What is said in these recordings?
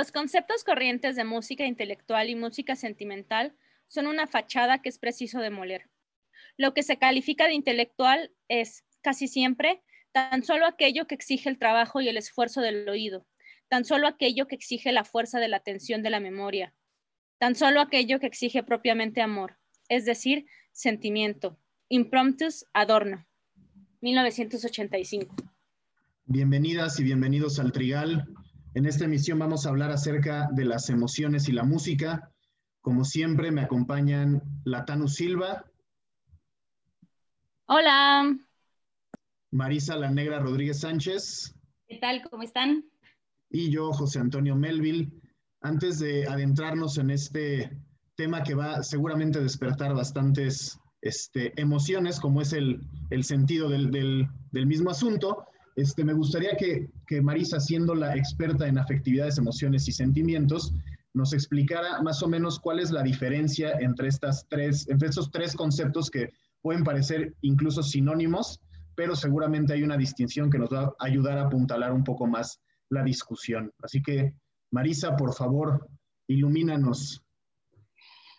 Los conceptos corrientes de música intelectual y música sentimental son una fachada que es preciso demoler. Lo que se califica de intelectual es, casi siempre, tan solo aquello que exige el trabajo y el esfuerzo del oído, tan solo aquello que exige la fuerza de la atención de la memoria, tan solo aquello que exige propiamente amor, es decir, sentimiento. Impromptus Adorno, 1985. Bienvenidas y bienvenidos al Trigal. En esta emisión vamos a hablar acerca de las emociones y la música. Como siempre, me acompañan Latanu Silva. Hola. Marisa La Negra Rodríguez Sánchez. ¿Qué tal? ¿Cómo están? Y yo, José Antonio Melville. Antes de adentrarnos en este tema que va seguramente a despertar bastantes este, emociones, como es el, sentido del, del mismo asunto, este, me gustaría que, Marisa, siendo la experta en afectividades, emociones y sentimientos, nos explicara más o menos cuál es la diferencia entre, estas tres, entre estos tres conceptos que pueden parecer incluso sinónimos, pero seguramente hay una distinción que nos va a ayudar a apuntalar un poco más la discusión. Así que, Marisa, por favor, ilumínanos.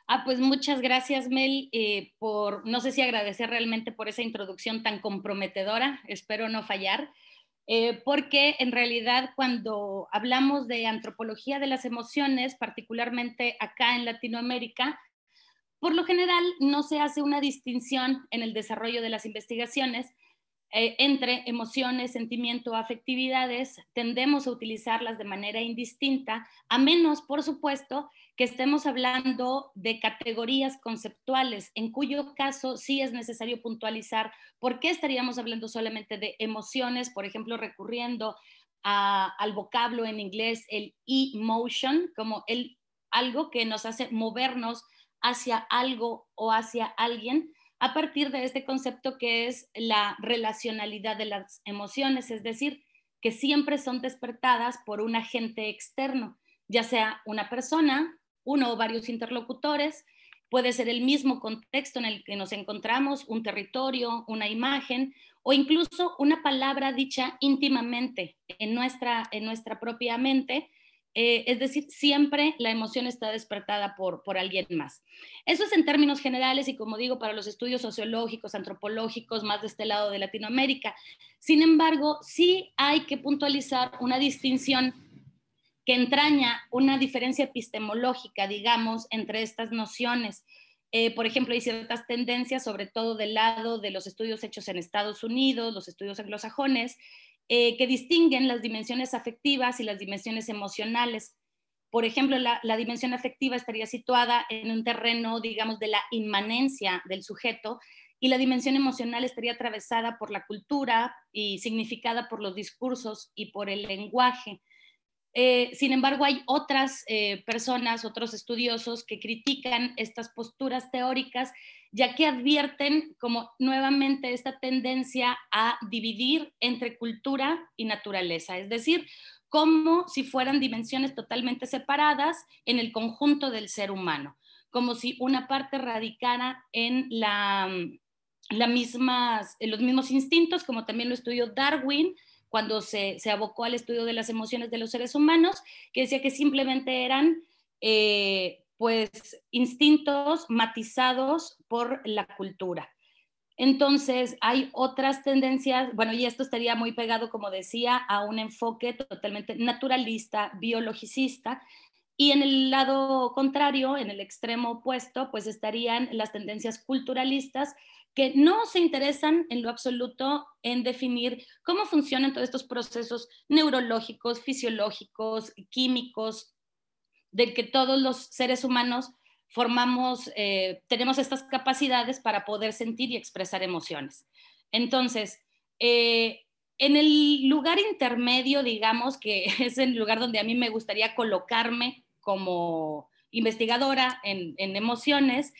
Ah, pues muchas gracias, Mel, eh, por, no sé si agradecer realmente por esa introducción tan comprometedora, espero no fallar, eh, porque en realidad cuando hablamos de antropología de las emociones, particularmente acá en Latinoamérica, por lo general no se hace una distinción en el desarrollo de las investigaciones eh, entre emociones, sentimiento, afectividades, tendemos a utilizarlas de manera indistinta, a menos, por supuesto, que estemos hablando de categorías conceptuales, en cuyo caso sí es necesario puntualizar por qué estaríamos hablando solamente de emociones, por ejemplo, recurriendo al vocablo en inglés, el emotion, como el, algo que nos hace movernos hacia algo o hacia alguien, a partir de este concepto que es la relacionalidad de las emociones, es decir, que siempre son despertadas por un agente externo, ya sea una persona, uno o varios interlocutores, puede ser el mismo contexto en el que nos encontramos, un territorio, una imagen o incluso una palabra dicha íntimamente en nuestra, en nuestra propia mente eh, es decir, siempre la emoción está despertada por, por alguien más. Eso es en términos generales y como digo, para los estudios sociológicos, antropológicos, más de este lado de Latinoamérica. Sin embargo, sí hay que puntualizar una distinción que entraña una diferencia epistemológica, digamos, entre estas nociones. Eh, por ejemplo, hay ciertas tendencias, sobre todo del lado de los estudios hechos en Estados Unidos, los estudios anglosajones, eh, que distinguen las dimensiones afectivas y las dimensiones emocionales. Por ejemplo, la, dimensión afectiva estaría situada en un terreno, digamos, de la inmanencia del sujeto y la dimensión emocional estaría atravesada por la cultura y significada por los discursos y por el lenguaje. Eh, sin embargo, hay otras eh, personas, otros estudiosos que critican estas posturas teóricas ya que advierten como nuevamente esta tendencia a dividir entre cultura y naturaleza, es decir, como si fueran dimensiones totalmente separadas en el conjunto del ser humano, como si una parte radicara en la, la mismas, en los mismos instintos, como también lo estudió Darwin, cuando se, abocó al estudio de las emociones de los seres humanos, que decía que simplemente eran eh, pues instintos matizados por la cultura. Entonces, hay otras tendencias, bueno, y esto estaría muy pegado, como decía, a un enfoque totalmente naturalista, biologicista, y en el lado contrario, en el extremo opuesto, pues estarían las tendencias culturalistas que no se interesan en lo absoluto en definir cómo funcionan todos estos procesos neurológicos, fisiológicos, químicos, de que todos los seres humanos formamos, eh, tenemos estas capacidades para poder sentir y expresar emociones. Entonces, eh, en el lugar intermedio, digamos, que es el lugar donde a mí me gustaría colocarme como investigadora en, en emociones,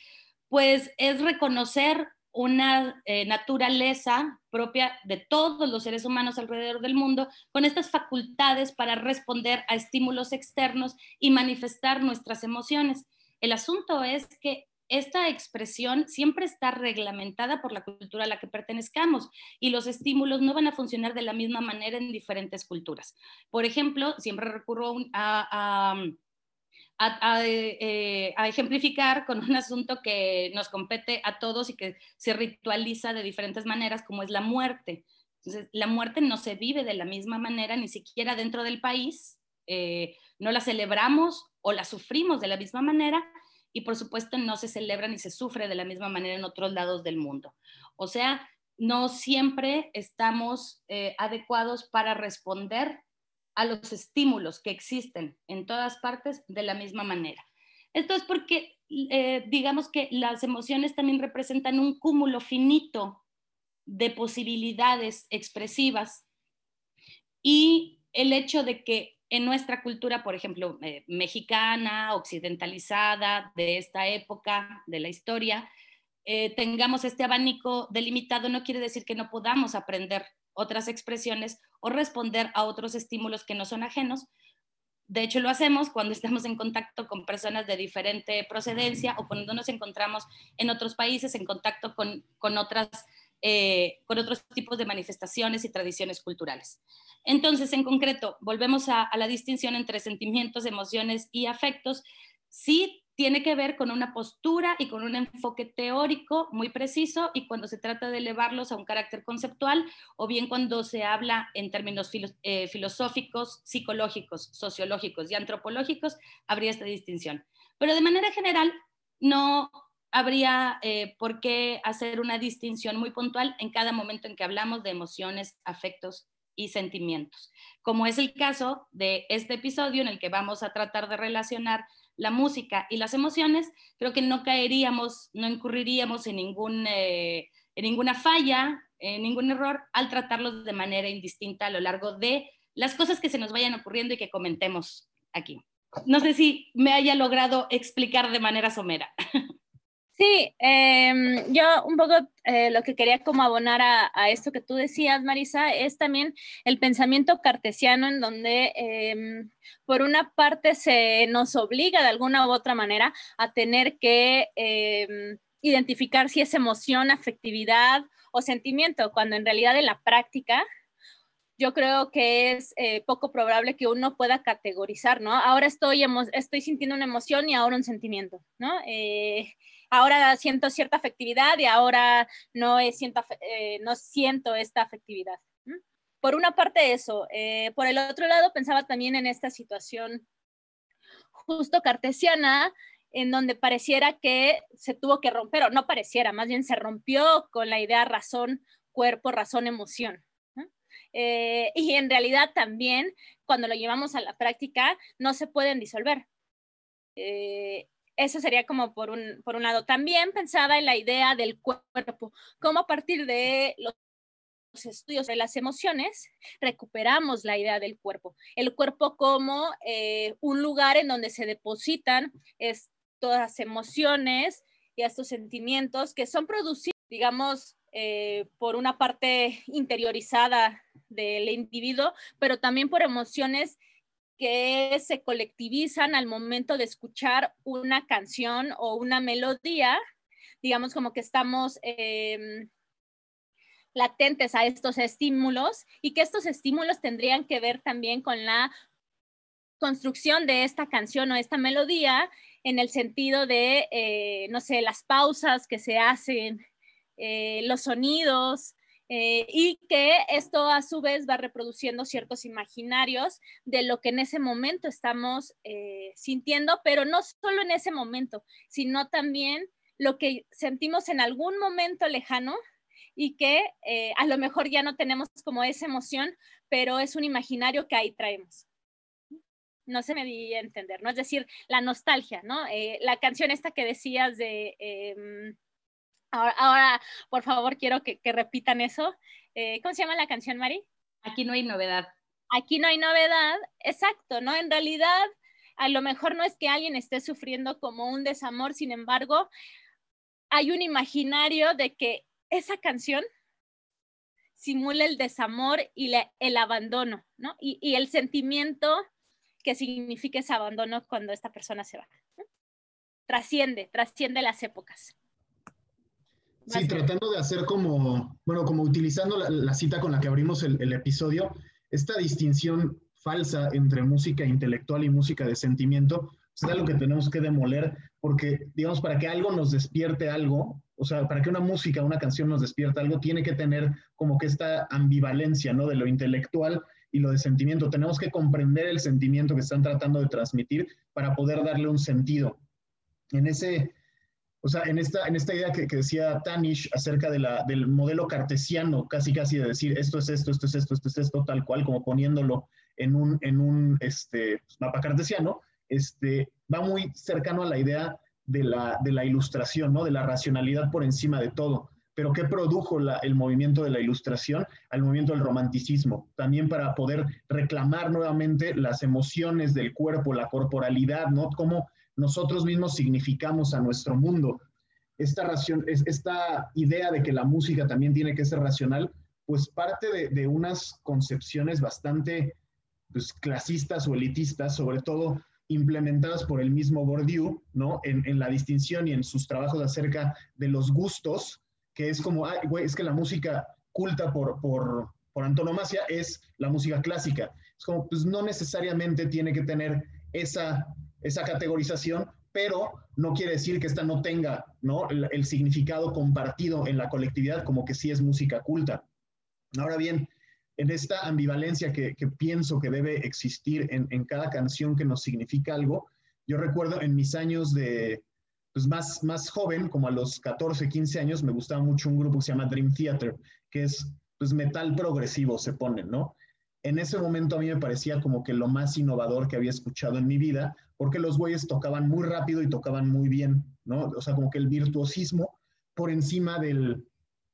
pues es reconocer una eh, naturaleza propia de todos los seres humanos alrededor del mundo, con estas facultades para responder a estímulos externos y manifestar nuestras emociones. El asunto es que esta expresión siempre está reglamentada por la cultura a la que pertenezcamos y los estímulos no van a funcionar de la misma manera en diferentes culturas. Por ejemplo, siempre recurro a, eh, a, ejemplificar con un asunto que nos compete a todos y que se ritualiza de diferentes maneras, como es la muerte. Entonces, la muerte no se vive de la misma manera, ni siquiera dentro del país. Eh, no la celebramos o la sufrimos de la misma manera y por supuesto no se celebra ni se sufre de la misma manera en otros lados del mundo. O sea, no siempre estamos eh, adecuados para responder a los estímulos que existen en todas partes de la misma manera. Esto es porque, eh, digamos que las emociones también representan un cúmulo finito de posibilidades expresivas y el hecho de que en nuestra cultura, por ejemplo, eh, mexicana, occidentalizada, de esta época de la historia, eh, tengamos este abanico delimitado, no quiere decir que no podamos aprender otras expresiones o responder a otros estímulos que no son ajenos. De hecho, lo hacemos cuando estamos en contacto con personas de diferente procedencia o cuando nos encontramos en otros países en contacto con, con otras eh, con otros tipos de manifestaciones y tradiciones culturales. Entonces, en concreto, volvemos a, la distinción entre sentimientos, emociones y afectos. Sí tiene que ver con una postura y con un enfoque teórico muy preciso y cuando se trata de elevarlos a un carácter conceptual o bien cuando se habla en términos eh, filosóficos, psicológicos, sociológicos y antropológicos, habría esta distinción. Pero de manera general, no, habría eh, por qué hacer una distinción muy puntual en cada momento en que hablamos de emociones, afectos y sentimientos, como es el caso de este episodio en el que vamos a tratar de relacionar la música y las emociones, creo que no caeríamos, no incurriríamos en, ningún, eh, en ninguna falla, en ningún error al tratarlos de manera indistinta a lo largo de las cosas que se nos vayan ocurriendo y que comentemos aquí. No sé si me haya logrado explicar de manera somera. Sí, em, yo un poco eh, lo que quería como abonar a, esto que tú decías, Marisa, es también el pensamiento cartesiano en donde em, por una parte se nos obliga de alguna u otra manera a tener que em, identificar si es emoción, afectividad o sentimiento, cuando en realidad en la práctica yo creo que es eh, poco probable que uno pueda categorizar, ¿no? Ahora estoy, estoy sintiendo una emoción y ahora un sentimiento, ¿no? Eh, ahora siento cierta afectividad y ahora no, siento, eh, no siento esta afectividad. Por una parte eso. Eh, por el otro lado, pensaba también en esta situación justo cartesiana, en donde pareciera que se tuvo que romper, o no pareciera, más bien se rompió con la idea razón, cuerpo, razón, emoción. Eh, y en realidad también, cuando lo llevamos a la práctica, no se pueden disolver eso sería como por un, por un lado. También pensaba en la idea del cuerpo, cómo a partir de los estudios de las emociones, recuperamos la idea del cuerpo. El cuerpo como eh, un lugar en donde se depositan es, todas las emociones y estos sentimientos que son producidos, digamos, eh, por una parte interiorizada del individuo, pero también por emociones que se colectivizan al momento de escuchar una canción o una melodía, digamos como que estamos em, latentes a estos estímulos y que estos estímulos tendrían que ver también con la construcción de esta canción o esta melodía en el sentido de, eh, no sé, las pausas que se hacen, eh, los sonidos, eh, y que esto a su vez va reproduciendo ciertos imaginarios de lo que en ese momento estamos eh, sintiendo, pero no solo en ese momento, sino también lo que sentimos en algún momento lejano y que eh, a lo mejor ya no tenemos como esa emoción, pero es un imaginario que ahí traemos. No se me di a entender, ¿no? Es decir, la nostalgia, ¿no? la canción esta que decías de Ahora, por favor, quiero que, repitan eso. Eh, ¿Cómo se llama la canción, Mari? Aquí no hay novedad. Aquí no hay novedad. Exacto, ¿no? En realidad, a lo mejor no es que alguien esté sufriendo como un desamor, sin embargo, hay un imaginario de que esa canción simula el desamor y el abandono, ¿no? Y, y, el sentimiento que significa ese abandono cuando esta persona se va. trasciende, trasciende las épocas. Sí, tratando de hacer como, bueno, como utilizando la, cita con la que abrimos el, episodio, esta distinción falsa entre música intelectual y música de sentimiento, es algo que tenemos que demoler, porque, digamos, para que algo nos despierte algo, o sea, para que una música, una canción nos despierte algo, tiene que tener como que esta ambivalencia, ¿no? De lo intelectual y lo de sentimiento. Tenemos que comprender el sentimiento que están tratando de transmitir para poder darle un sentido. En ese, o sea, en esta, en esta idea que, decía Tanish acerca del modelo cartesiano, casi casi de decir esto es esto, esto es esto, esto es esto, tal cual, como poniéndolo en un, en un este, mapa cartesiano, este, va muy cercano a la idea de la, de la ilustración, ¿no? de la racionalidad por encima de todo. Pero ¿qué produjo el movimiento de la ilustración? Al movimiento del romanticismo, también para poder reclamar nuevamente las emociones del cuerpo, la corporalidad, ¿no? Cómo nosotros mismos significamos a nuestro mundo. Esta, ración, esta idea de que la música también tiene que ser racional, pues parte de, unas concepciones bastante pues, clasistas o elitistas, sobre todo implementadas por el mismo Bourdieu, ¿no? En, la distinción y en sus trabajos acerca de los gustos, que es como, ay, güey, es que la música culta por, por, por antonomasia es la música clásica. Es como, pues no necesariamente tiene que tener esa esa categorización, pero no quiere decir que esta no tenga ¿no? El, significado compartido en la colectividad como que sí es música culta. Ahora bien, en esta ambivalencia que, pienso que debe existir en, cada canción que nos significa algo, yo recuerdo en mis años de pues más, más joven, como a los 14, 15 años, me gustaba mucho un grupo que se llama Dream Theater, que es pues metal progresivo, se pone, ¿no? en ese momento a mí me parecía como que lo más innovador que había escuchado en mi vida, porque los güeyes tocaban muy rápido y tocaban muy bien, ¿no? O sea, como que el virtuosismo por encima del,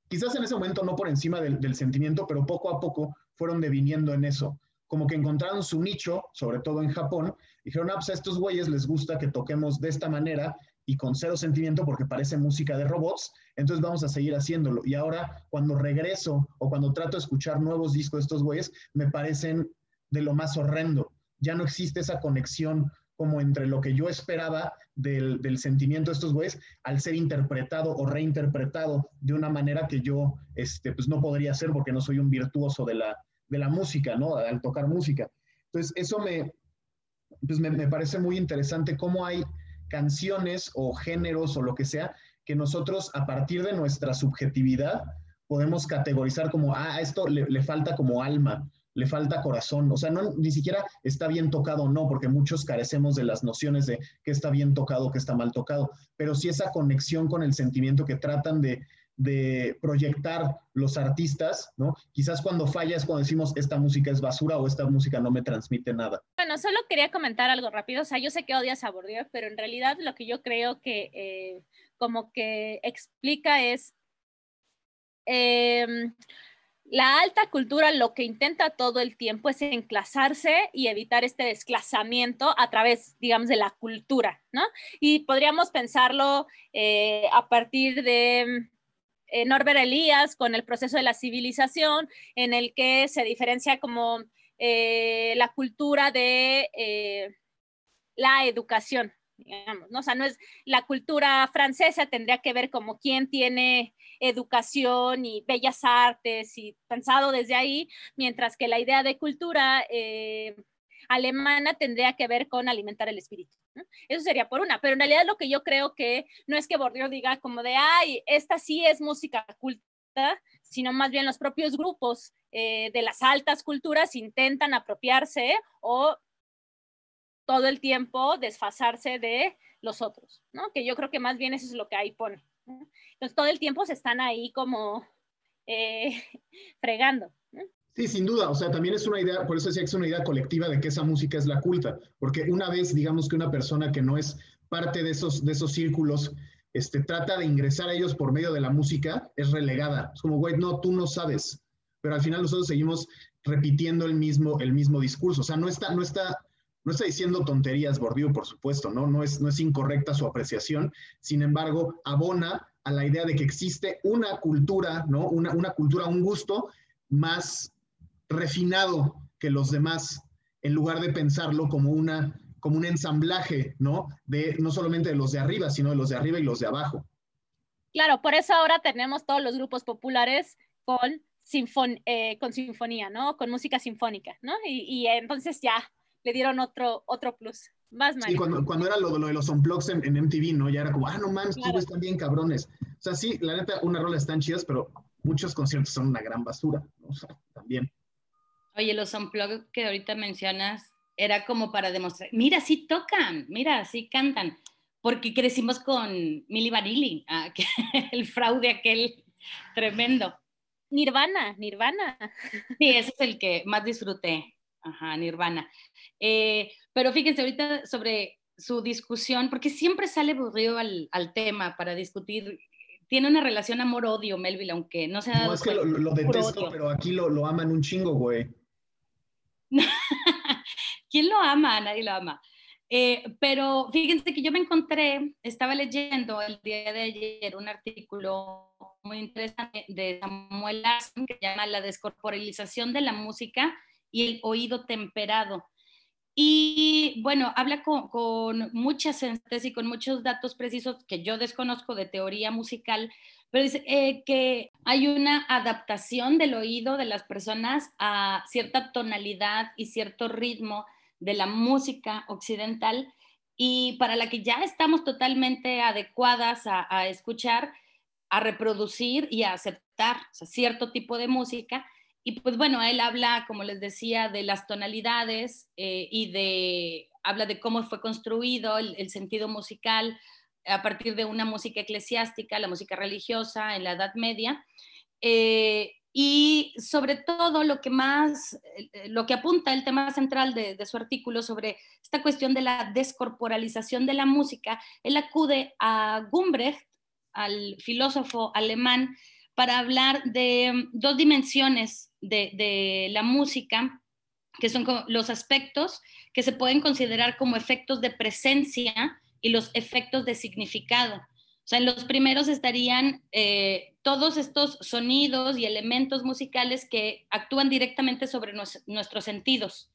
quizás en ese momento no por encima del, sentimiento, pero poco a poco fueron deviniendo en eso. Como que encontraron su nicho, sobre todo en Japón, dijeron, ah, pues a estos güeyes les gusta que toquemos de esta manera y con cero sentimiento porque parece música de robots, entonces vamos a seguir haciéndolo. Y ahora cuando regreso o cuando trato de escuchar nuevos discos de estos güeyes, me parecen de lo más horrendo. Ya no existe esa conexión como entre lo que yo esperaba del, del sentimiento de estos güeyes al ser interpretado o reinterpretado de una manera que yo este, pues no podría hacer porque no soy un virtuoso de la, de la música, ¿no? Al tocar música. Entonces, eso me, pues me, me parece muy interesante cómo hay canciones o géneros o lo que sea que nosotros a partir de nuestra subjetividad podemos categorizar como, ah, esto le, falta como alma, le falta corazón, o sea, no, ni siquiera está bien tocado o no, porque muchos carecemos de las nociones de qué está bien tocado, qué está mal tocado, pero sí esa conexión con el sentimiento que tratan de, proyectar los artistas, ¿no? Quizás cuando falla es cuando decimos esta música es basura o esta música no me transmite nada. Bueno, solo quería comentar algo rápido, o sea, yo sé que odias a Bourdieu, pero en realidad lo que yo creo que eh, como que explica es em, la alta cultura lo que intenta todo el tiempo es enclasarse y evitar este desclasamiento a través, digamos, de la cultura, ¿no? Y podríamos pensarlo eh, a partir de eh, Norbert Elías con el proceso de la civilización, en el que se diferencia como eh, la cultura de la educación, digamos, ¿no? O sea, no es la cultura francesa, tendría que ver como quién tiene educación y bellas artes y pensado desde ahí, mientras que la idea de cultura alemana tendría que ver con alimentar el espíritu. Eso sería por una, pero en realidad lo que yo creo que no es que Bourdieu diga como de, ay, esta sí es música culta, sino más bien los propios grupos eh, de las altas culturas intentan apropiarse o todo el tiempo desfasarse de los otros, ¿no? Que yo creo que más bien eso es lo que ahí pone. Entonces todo el tiempo se están ahí como eh, fregando. Sí, sin duda. O sea, también es una idea, por eso decía que es una idea colectiva de que esa música es la culta. Porque una vez, digamos que una persona que no es parte de esos, de esos círculos, este, trata de ingresar a ellos por medio de la música, es relegada. Es como, güey, no, tú no sabes. Pero al final nosotros seguimos repitiendo el mismo, el mismo discurso. O sea, no está, no está, no está diciendo tonterías Bourdieu, por supuesto, ¿no? No es, no es incorrecta su apreciación. Sin embargo, abona a la idea de que existe una cultura, ¿no? Una, una cultura, un gusto más refinado que los demás, en lugar de pensarlo como una como un ensamblaje, ¿no? De no solamente de los de arriba, sino de los de arriba y los de abajo. Claro, por eso ahora tenemos todos los grupos populares con, eh, con sinfonía, ¿no? Con música sinfónica, ¿no? Y, entonces ya le dieron otro, otro plus. Más Sí, cuando, cuando, era lo, lo de los unplugs en, en, MTV, ¿no? Ya era como, ah, no mames, claro. están bien cabrones. O sea, sí, la neta, una rola están chidas, pero muchos conciertos son una gran basura, ¿no? O sea, también. Oye, los unplugs que ahorita mencionas, era como para demostrar, mira, sí tocan, mira, sí cantan, porque crecimos con Milli Vanilli, ah, el fraude aquel tremendo. Nirvana, Nirvana. Sí, ese es el que más disfruté, ajá, Nirvana. Eh, pero fíjense ahorita sobre su discusión, porque siempre sale aburrido al, al tema para discutir tiene una relación amor-odio, Melville, aunque no sea. No, es que lo, lo detesto, pero aquí lo, lo, aman un chingo, güey. ¿Quién lo ama? Nadie lo ama. Eh, pero fíjense que yo me encontré, estaba leyendo el día de ayer un artículo muy interesante de Samuel Larsen que llama La descorporalización de la música y el oído temperado. Y bueno, habla con, muchas sensatez y con muchos datos precisos que yo desconozco de teoría musical, pero dice eh, que hay una adaptación del oído de las personas a cierta tonalidad y cierto ritmo de la música occidental y para la que ya estamos totalmente adecuadas a, escuchar, a reproducir y a aceptar cierto tipo de música. Y pues bueno, él habla, como les decía, de las tonalidades eh, y de, habla de cómo fue construido el, sentido musical a partir de una música eclesiástica, la música religiosa en la Edad Media. Eh, y sobre todo lo que más, eh, lo que apunta el tema central de, su artículo sobre esta cuestión de la descorporalización de la música, él acude a Gumbrecht, al filósofo alemán, para hablar de dos dimensiones de, la música, que son los aspectos que se pueden considerar como efectos de presencia y los efectos de significado. O sea, en los primeros estarían eh, todos estos sonidos y elementos musicales que actúan directamente sobre nuestros sentidos.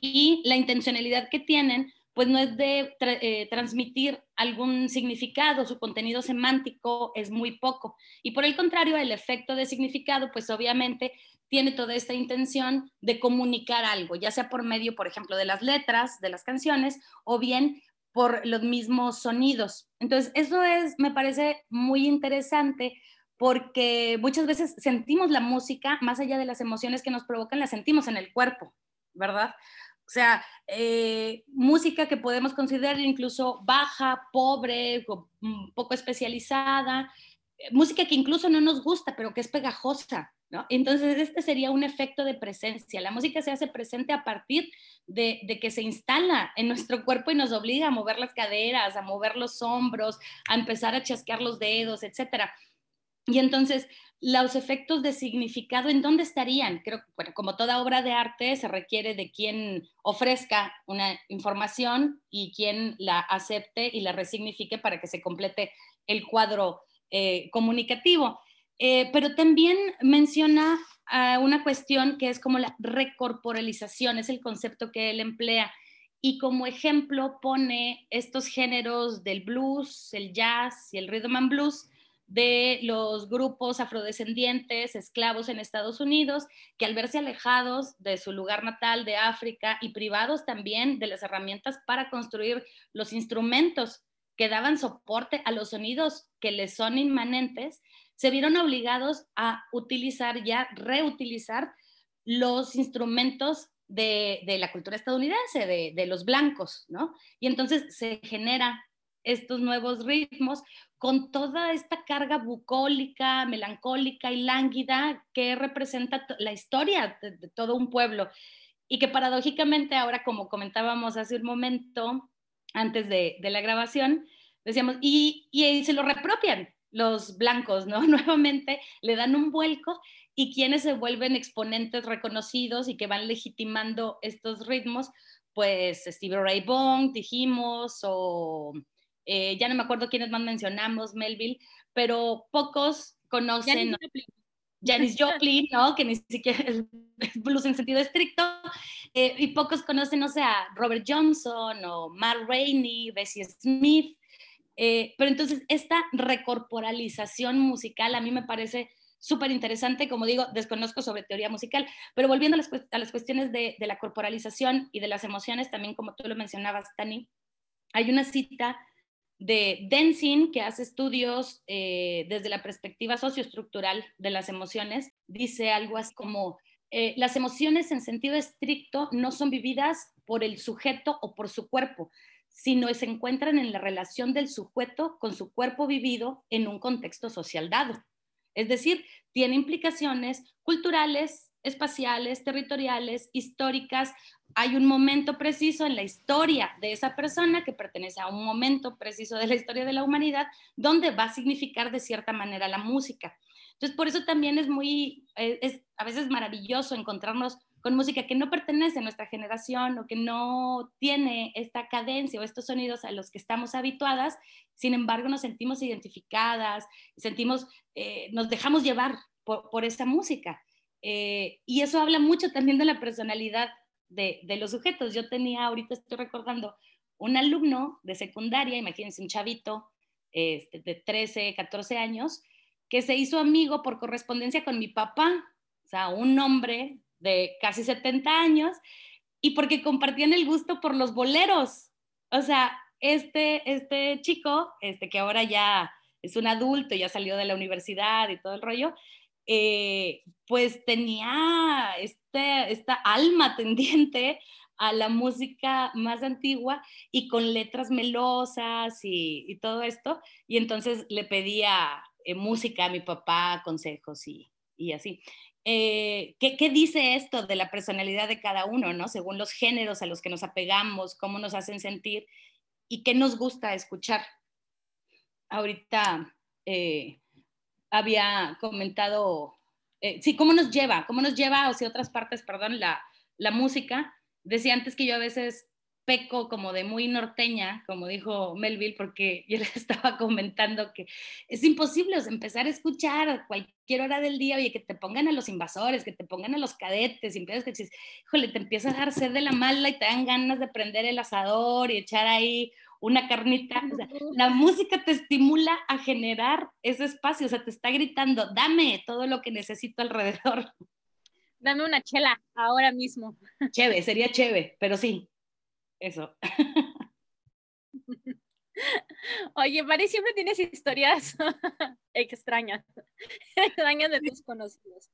Y la intencionalidad que tienen, pues no es de eh, transmitir algún significado, su contenido semántico es muy poco. Y por el contrario, el efecto de significado, pues obviamente tiene toda esta intención de comunicar algo, ya sea por medio, por ejemplo, de las letras de las canciones o bien por los mismos sonidos. Entonces, eso es, me parece muy interesante porque muchas veces sentimos la música, más allá de las emociones que nos provocan, la sentimos en el cuerpo, ¿verdad? O sea, eh, música que podemos considerar incluso baja, pobre, poco especializada, eh, música que incluso no nos gusta, pero que es pegajosa, entonces, este sería un efecto de presencia. La música se hace presente a partir de, que se instala en nuestro cuerpo y nos obliga a mover las caderas, a mover los hombros, a empezar a chasquear los dedos, etc. Y entonces, los efectos de significado, ¿en dónde estarían? Creo que, bueno, como toda obra de arte, se requiere de quien ofrezca una información y quien la acepte y la resignifique para que se complete el cuadro eh, comunicativo. Eh, pero también menciona uh, una cuestión que es como la recorporalización, es el concepto que él emplea. Y como ejemplo pone estos géneros del blues, el jazz y el rhythm and blues de los grupos afrodescendientes, esclavos en Estados Unidos, que al verse alejados de su lugar natal de África y privados también de las herramientas para construir los instrumentos que daban soporte a los sonidos que les son inmanentes, se vieron obligados a utilizar ya, reutilizar los instrumentos de, la cultura estadounidense, de, los blancos, ¿no? Y entonces se genera estos nuevos ritmos con toda esta carga bucólica, melancólica y lánguida que representa la historia de, todo un pueblo y que paradójicamente ahora, como comentábamos hace un momento, antes de, la grabación, decíamos, y, y se lo repropian, los blancos, ¿no? Nuevamente le dan un vuelco y quienes se vuelven exponentes reconocidos y que van legitimando estos ritmos, pues Steve Ray Vaughan, dijimos, o eh, ya no me acuerdo quiénes más mencionamos, Melville, pero pocos conocen. Janis Joplin, ¿no? Que ni siquiera es blues en sentido estricto, eh, y pocos conocen, o sea, Robert Johnson o Matt Rainey, Bessie Smith, eh, pero entonces esta recorporalización musical a mí me parece súper interesante, como digo, desconozco sobre teoría musical, pero volviendo a las, a las cuestiones de, de, la corporalización y de las emociones, también como tú lo mencionabas, Tani, hay una cita de Denzin, que hace estudios eh, desde la perspectiva socioestructural de las emociones, dice algo así como, eh, las emociones en sentido estricto no son vividas por el sujeto o por su cuerpo, sino se encuentran en la relación del sujeto con su cuerpo vivido en un contexto social dado. Es decir, tiene implicaciones culturales, espaciales, territoriales, históricas. Hay un momento preciso en la historia de esa persona que pertenece a un momento preciso de la historia de la humanidad donde va a significar de cierta manera la música. Entonces, por eso también es muy, eh, es a veces maravilloso encontrarnos con música que no pertenece a nuestra generación o que no tiene esta cadencia o estos sonidos a los que estamos habituadas, sin embargo nos sentimos identificadas, sentimos, eh, nos dejamos llevar por, por esa música. Eh, y eso habla mucho también de la personalidad de, de, los sujetos. Yo tenía, ahorita estoy recordando, un alumno de secundaria, imagínense un chavito este, de 13, 14 años, que se hizo amigo por correspondencia con mi papá, o sea, un hombre de casi 70 años y porque compartían el gusto por los boleros. O sea, este, este chico, este que ahora ya es un adulto, ya salió de la universidad y todo el rollo, eh, pues tenía este, esta alma tendiente a la música más antigua y con letras melosas y, todo esto. Y entonces le pedía eh, música a mi papá, consejos y, y así. Eh, ¿qué, ¿qué, dice esto de la personalidad de cada uno, ¿no? Según los géneros a los que nos apegamos, cómo nos hacen sentir y qué nos gusta escuchar. Ahorita eh, había comentado, eh, sí, cómo nos lleva, cómo nos lleva hacia otras partes, perdón, la, la música. Decía antes que yo a veces peco como de muy norteña, como dijo Melville, porque yo le estaba comentando que es imposible empezar a escuchar a cualquier hora del día, oye, que te pongan a los invasores, que te pongan a los cadetes, y empiezas que dices, híjole, te empiezas a dar sed de la mala y te dan ganas de prender el asador y echar ahí una carnita. O sea, la música te estimula a generar ese espacio, o sea, te está gritando, dame todo lo que necesito alrededor. Dame una chela ahora mismo. Chévere, sería chévere, pero sí, eso. Oye, Mari, siempre tienes historias extrañas, extrañas de tus conocidos.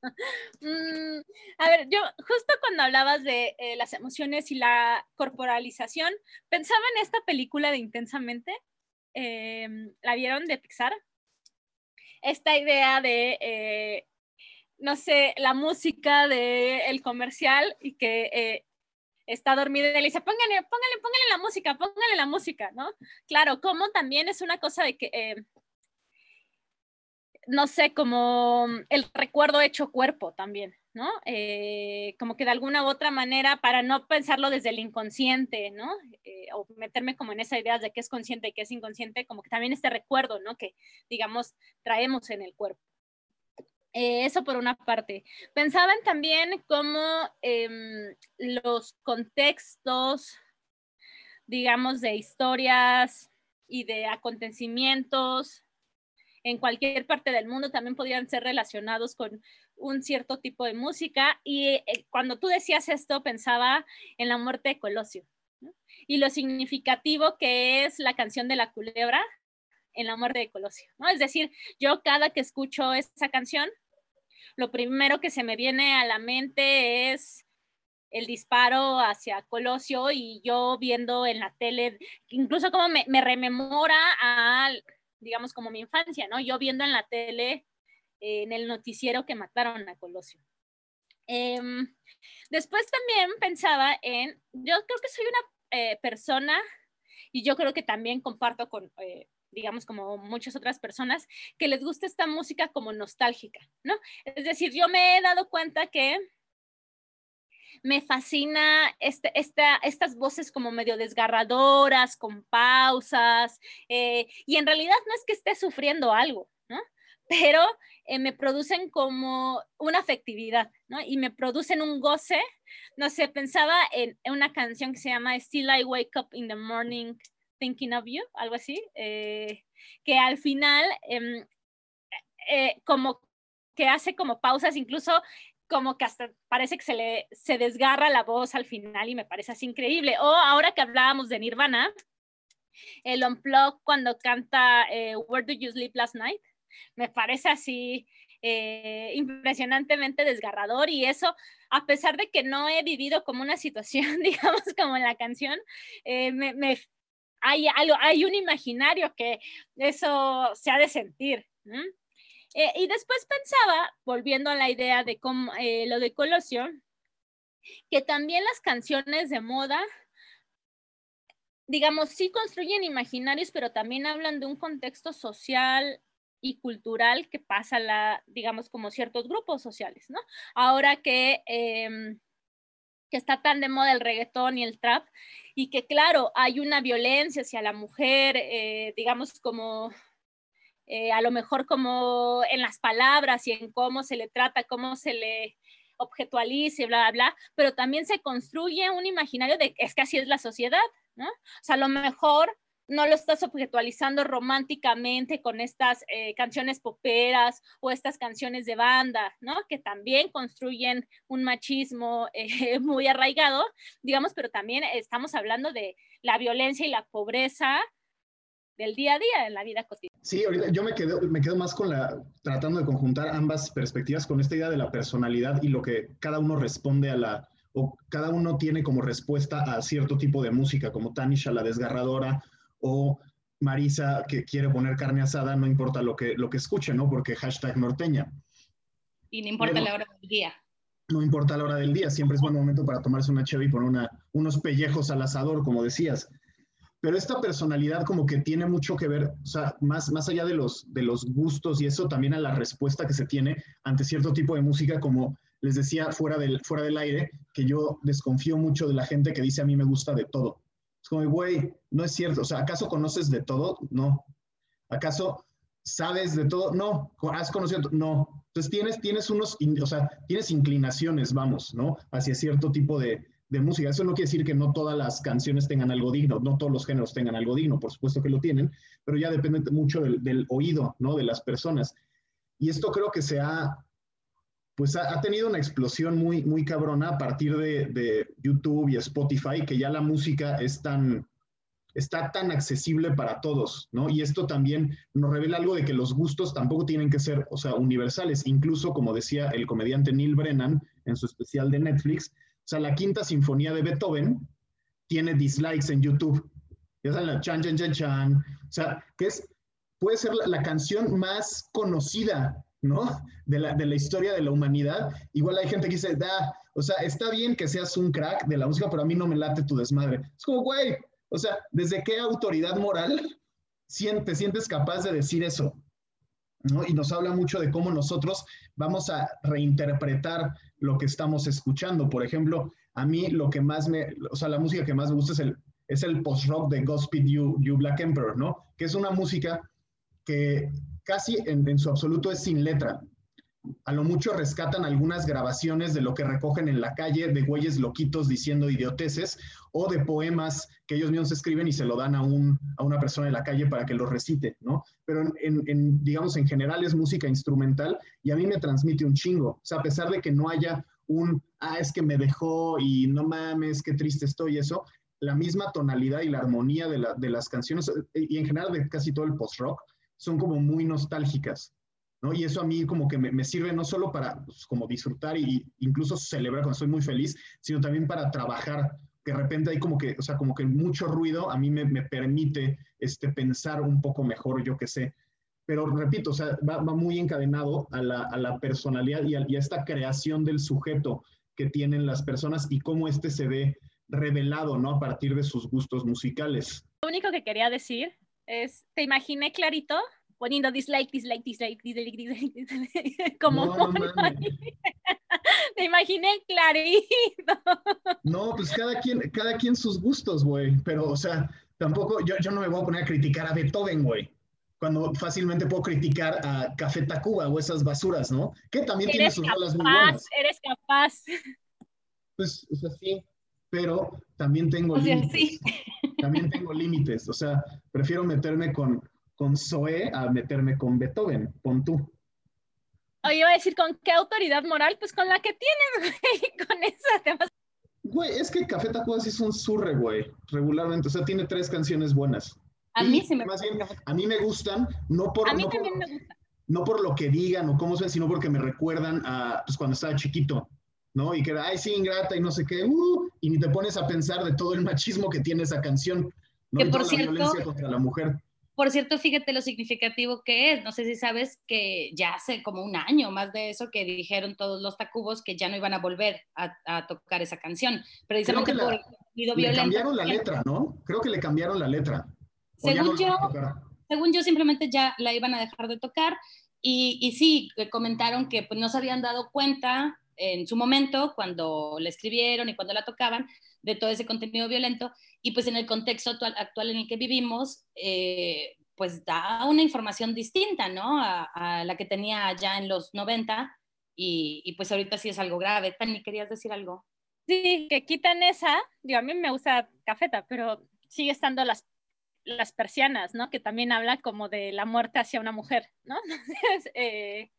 Mm, a ver, yo justo cuando hablabas de eh, las emociones y la corporalización, pensaba en esta película de Intensamente. Em, ¿La vieron de Pixar? Esta idea de, eh, no sé, la música del el comercial y que eh, está dormida y le dice, póngale, póngale, póngale la música, póngale la música, ¿no? Claro, como también es una cosa de que, eh, no sé, como el recuerdo hecho cuerpo también, ¿no? Eh, como que de alguna u otra manera, para no pensarlo desde el inconsciente, ¿no? Eh, o meterme como en esa idea de qué es consciente y qué es inconsciente, como que también este recuerdo, ¿no? Que, digamos, traemos en el cuerpo. Eh, eso por una parte. Pensaban también cómo em, los contextos, digamos, de historias y de acontecimientos en cualquier parte del mundo también podrían ser relacionados con un cierto tipo de música. Y eh, cuando tú decías esto, pensaba en la muerte de Colosio y lo significativo que es la canción de la culebra en la muerte de Colosio, ¿no? Es decir, yo cada que escucho esa canción, lo primero que se me viene a la mente es el disparo hacia Colosio y yo viendo en la tele, incluso como me, rememora a, digamos, como mi infancia, ¿no? Yo viendo en la tele, en el noticiero que mataron a Colosio. Em, después también pensaba en, yo creo que soy una eh, persona y yo creo que también comparto con eh, digamos, como muchas otras personas, que les gusta esta música como nostálgica, ¿no? Es decir, yo me he dado cuenta que me fascina este, esta, estas voces como medio desgarradoras, con pausas, eh, y en realidad no es que esté sufriendo algo, ¿no? pero eh, me producen como una afectividad, ¿no? Y me producen un goce. No sé, pensaba en, una canción que se llama Still I Wake Up in the Morning Thinking of You, algo así, eh, que al final em, eh, como que hace como pausas, incluso como que hasta parece que se le se desgarra la voz al final y me parece así increíble. O ahora que hablábamos de Nirvana, el unplug cuando canta Where Do You Sleep Last Night, me parece así eh, impresionantemente desgarrador y eso, a pesar de que no he vivido como una situación, digamos, como en la canción, eh, me, hay, algo, hay un imaginario que eso se ha de sentir. Eh, y después pensaba, volviendo a la idea de cómo, lo de Colosio, que también las canciones de moda digamos, sí construyen imaginarios, pero también hablan de un contexto social y cultural que pasa la, digamos, como ciertos grupos sociales, ¿no? Ahora que, em, que está tan de moda el reggaetón y el trap, y que claro, hay una violencia hacia la mujer, eh, digamos, como eh, a lo mejor como en las palabras y en cómo se le trata, cómo se le objetualiza, bla, bla, bla, pero también se construye un imaginario de es que así es la sociedad, ¿no? O sea, a lo mejor no lo estás objetualizando románticamente con estas eh, canciones poperas o estas canciones de banda, ¿no? Que también construyen un machismo eh, muy arraigado, digamos, pero también estamos hablando de la violencia y la pobreza del día a día en la vida cotidiana. Sí, ahorita yo me quedo, me quedo más con la, tratando de conjuntar ambas perspectivas con esta idea de la personalidad y lo que cada uno responde a la, o cada uno tiene como respuesta a cierto tipo de música, como Tanisha, la desgarradora, o Marisa que quiere poner carne asada, no importa lo que, lo que escuche, ¿no? Porque hashtag norteña. Y no importa la hora del día. No importa la hora del día, siempre es buen momento para tomarse una cheve y poner una, unos pellejos al asador, como decías. Pero esta personalidad como que tiene mucho que ver, o sea, más, más allá de los, de los gustos y eso, también a la respuesta que se tiene ante cierto tipo de música, como les decía fuera del, fuera del aire, que yo desconfío mucho de la gente que dice a mí me gusta de todo. Como, güey, no es cierto. O sea, ¿acaso conoces de todo? No. ¿Acaso sabes de todo? No. ¿Has conocido? No. Entonces tienes, tienes unos, o sea, tienes inclinaciones, vamos, ¿no? Hacia cierto tipo de, música. Eso no quiere decir que no todas las canciones tengan algo digno, no todos los géneros tengan algo digno, por supuesto que lo tienen, pero ya depende mucho del oído, ¿no? De las personas. Y esto creo que se ha, pues ha, tenido una explosión muy, muy cabrona a partir de, YouTube y Spotify, que ya la música es tan, está tan accesible para todos, ¿no? Y esto también nos revela algo de que los gustos tampoco tienen que ser, o sea, universales. Incluso, como decía el comediante Neil Brennan en su especial de Netflix, o sea, la quinta sinfonía de Beethoven tiene dislikes en YouTube. Ya saben, la chan, chan, chan, chan. O sea, que es, puede ser la canción más conocida ¿no? De la, de la historia de la humanidad. Igual hay gente que dice, da, o sea, está bien que seas un crack de la música, pero a mí no me late tu desmadre. Es como, güey, o sea, ¿desde qué autoridad moral te sientes capaz de decir eso? ¿No? Y nos habla mucho de cómo nosotros vamos a reinterpretar lo que estamos escuchando. Por ejemplo, a mí lo que más me, o sea, la música que más me gusta es el, es el post-rock de Godspeed you, you Black Emperor, ¿no? Que es una música que casi en, su absoluto es sin letra. A lo mucho rescatan algunas grabaciones de lo que recogen en la calle de güeyes loquitos diciendo idioteces o de poemas que ellos mismos escriben y se lo dan a, un, a una persona en la calle para que lo recite, ¿no? Pero digamos, en general es música instrumental y a mí me transmite un chingo. O sea, a pesar de que no haya un, ah, es que me dejó y no mames, qué triste estoy, eso, la misma tonalidad y la armonía de, de las canciones y en general de casi todo el post-rock son como muy nostálgicas, ¿no? Y eso a mí como que me, sirve no solo para pues, como disfrutar e incluso celebrar cuando estoy muy feliz, sino también para trabajar, que de repente hay como que, o sea, como que mucho ruido a mí me, permite este, pensar un poco mejor, yo qué sé. Pero repito, o sea, va, muy encadenado a la, personalidad y a, y a esta creación del sujeto que tienen las personas y cómo este se ve revelado, ¿no? A partir de sus gustos musicales. Lo único que quería decir es, te imaginé clarito poniendo dislike, dislike, dislike, dislike, dislike, como no, te imaginé clarito. No, pues cada quien, cada quien sus gustos, güey, pero, o sea, tampoco, yo, yo no me voy a poner a criticar a Beethoven, güey. cuando fácilmente puedo criticar a Café Tacuba o esas basuras, ¿no? Que también tiene sus rolas muy buenas. Eres capaz. Pues, o sea, sí, pero también tengo límites. También tengo límites, o sea, prefiero meterme con, con Zoé a meterme con Beethoven, pon tú. Oye, iba a decir, ¿con qué autoridad moral? Pues con la que tienes, güey, con esa te vas... Güey, es que Café Tacuba sí es un surre, güey, regularmente, o sea, tiene tres canciones buenas. A mí sí me A mí me gustan, no por... A mí no también por, me. No por lo que digan o cómo sean, sino porque me recuerdan a, pues, cuando estaba chiquito, ¿no? Y que ay, sí, ingrata y no sé qué, uh, y ni te pones a pensar de todo el machismo que tiene esa canción, ¿no? Que Y por toda cierto- la violencia contra la mujer. Por cierto, fíjate lo significativo que es. No sé si sabes que ya hace como un año más de eso que dijeron todos los tacubos que ya no iban a volver a, a tocar esa canción, precisamente por la- el contenido Le violento. cambiaron la letra, ¿no? Creo que le cambiaron la letra. Según no yo, según yo, simplemente ya la iban a dejar de tocar. Y, y sí, comentaron que pues, no se habían dado cuenta en su momento, cuando la escribieron y cuando la tocaban, de todo ese contenido violento. Y pues en el contexto actual, actual en el que vivimos, eh, pues da una información distinta, ¿no? A, a la que tenía ya en los 90. Y, y, pues ahorita sí es algo grave. Tani, ¿querías decir algo? Sí, que quitan esa, digo, a mí me gusta cafeta, pero sigue estando las, las persianas, ¿no? Que también habla como de la muerte hacia una mujer, ¿no? Entonces, eh,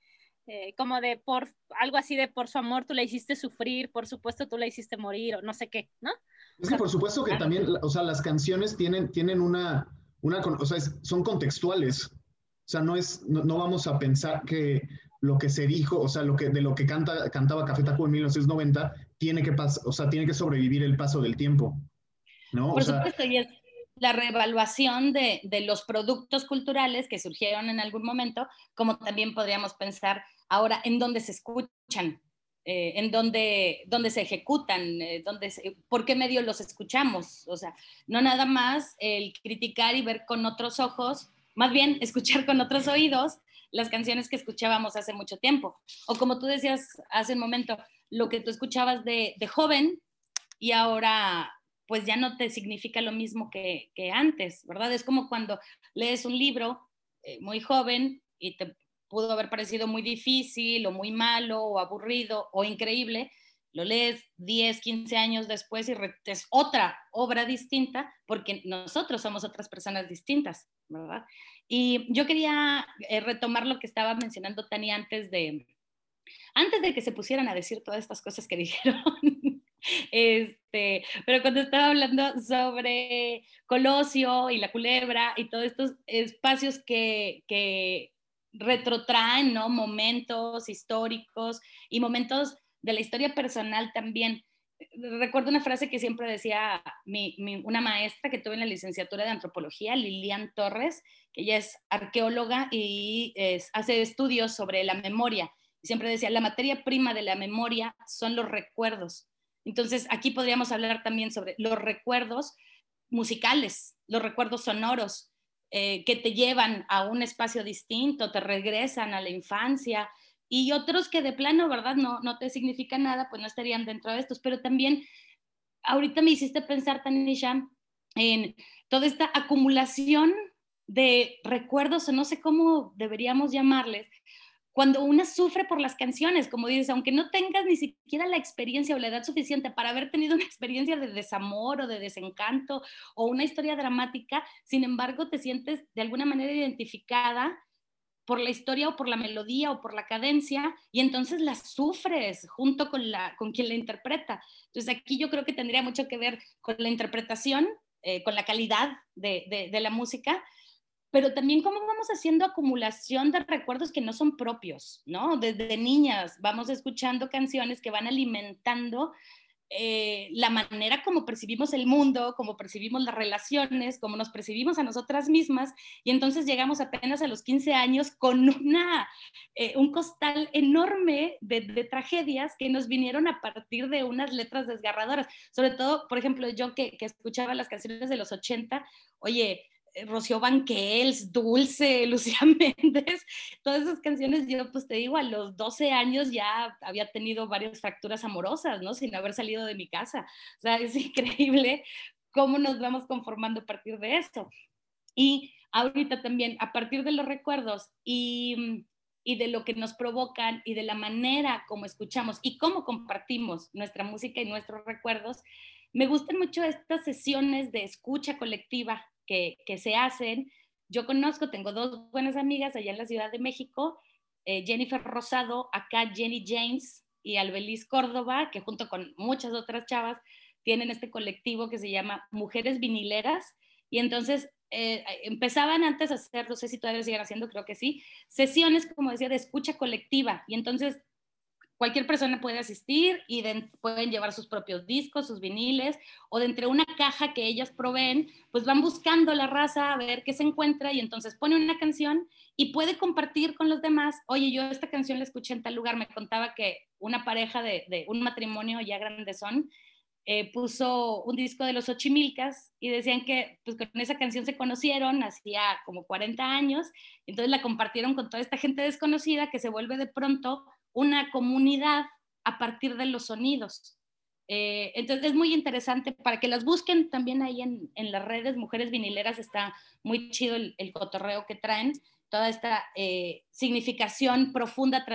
eh, como de por, algo así de por su amor tú la hiciste sufrir, por supuesto tú la hiciste morir o no sé qué, ¿no? Es que por supuesto que también, o sea, las canciones tienen, tienen una, una, o sea, es- son contextuales. O sea, no es, no, no vamos a pensar que lo que se dijo, o sea, lo que, de lo que canta, cantaba Café Tacuba en 1990, tiene que pas- o sea, tiene que sobrevivir el paso del tiempo. ¿No? O Por sea, supuesto, y es la reevaluación de, de los productos culturales que surgieron en algún momento, como también podríamos pensar ahora en dónde se escuchan, eh, en dónde, dónde se ejecutan, eh, dónde se- por qué medio los escuchamos. O sea, no nada más el criticar y ver con otros ojos, más bien escuchar con otros oídos las canciones que escuchábamos hace mucho tiempo. O como tú decías hace un momento, lo que tú escuchabas de, de joven y ahora pues ya no te significa lo mismo que, que antes, ¿verdad? Es como cuando lees un libro eh, muy joven y te pudo haber parecido muy difícil o muy malo o aburrido o increíble, lo lees 10, 15 años después y es otra obra distinta porque nosotros somos otras personas distintas, ¿verdad? Y yo quería eh, retomar lo que estaba mencionando Tani antes de, antes de que se pusieran a decir todas estas cosas que dijeron. Este, pero cuando estaba hablando sobre Colosio y la culebra y todos estos espacios que, que retrotraen ¿no? momentos históricos y momentos de la historia personal también. Recuerdo una frase que siempre decía mi, una maestra que tuve en la licenciatura de antropología, Lilian Torres, que ella es arqueóloga y hace estudios sobre la memoria. Siempre decía, la materia prima de la memoria son los recuerdos. Entonces, aquí podríamos hablar también sobre los recuerdos musicales, los recuerdos sonoros, eh, que te llevan a un espacio distinto, te regresan a la infancia, y otros que de plano, ¿verdad? No, no te significa nada, pues no estarían dentro de estos, pero también ahorita me hiciste pensar, Tanisha, en toda esta acumulación de recuerdos, o no sé cómo deberíamos llamarles, cuando una sufre por las canciones, como dices, aunque no tengas ni siquiera la experiencia o la edad suficiente para haber tenido una experiencia de desamor o de desencanto o una historia dramática, sin embargo te sientes de alguna manera identificada por la historia o por la melodía o por la cadencia y entonces la sufres junto con, la, con quien la interpreta. Entonces aquí yo creo que tendría mucho que ver con la interpretación, eh, con la calidad de, de, de la música, pero también cómo vamos haciendo acumulación de recuerdos que no son propios, ¿no? Desde niñas vamos escuchando canciones que van alimentando eh, la manera como percibimos el mundo, como percibimos las relaciones, como nos percibimos a nosotras mismas, y entonces llegamos apenas a los 15 años con una, eh, un costal enorme de, de, tragedias que nos vinieron a partir de unas letras desgarradoras. Sobre todo, por ejemplo, yo que, que escuchaba las canciones de los 80, oye, Rocío Banquels, Dulce, Lucía Méndez, todas esas canciones, yo pues te digo, a los 12 años ya había tenido varias fracturas amorosas, ¿no? Sin haber salido de mi casa. O sea, es increíble cómo nos vamos conformando a partir de esto. Y ahorita también, a partir de los recuerdos y, y de lo que nos provocan y de la manera como escuchamos y cómo compartimos nuestra música y nuestros recuerdos, me gustan mucho estas sesiones de escucha colectiva que, se hacen. Yo conozco, tengo dos buenas amigas allá en la Ciudad de México, eh, Jennifer Rosado, acá Jenny James y Albeliz Córdoba, que junto con muchas otras chavas tienen este colectivo que se llama Mujeres Vinileras. Y entonces eh, empezaban antes a hacer, no sé si todavía lo siguen haciendo, creo que sí, sesiones, como decía, de escucha colectiva. Y entonces cualquier persona puede asistir y pueden llevar sus propios discos, sus viniles, o de entre una caja que ellas proveen, pues van buscando la raza a ver qué se encuentra y entonces pone una canción y puede compartir con los demás, oye, yo esta canción la escuché en tal lugar, me contaba que una pareja de, un matrimonio ya grande son, eh, puso un disco de los Ochimilcas y decían que pues, con esa canción se conocieron hacía como 40 años, entonces la compartieron con toda esta gente desconocida que se vuelve de pronto una comunidad a partir de los sonidos. Eh, entonces es muy interesante para que las busquen también ahí en, las redes Mujeres Vinileras, está muy chido el, cotorreo que traen, toda esta eh, significación profunda,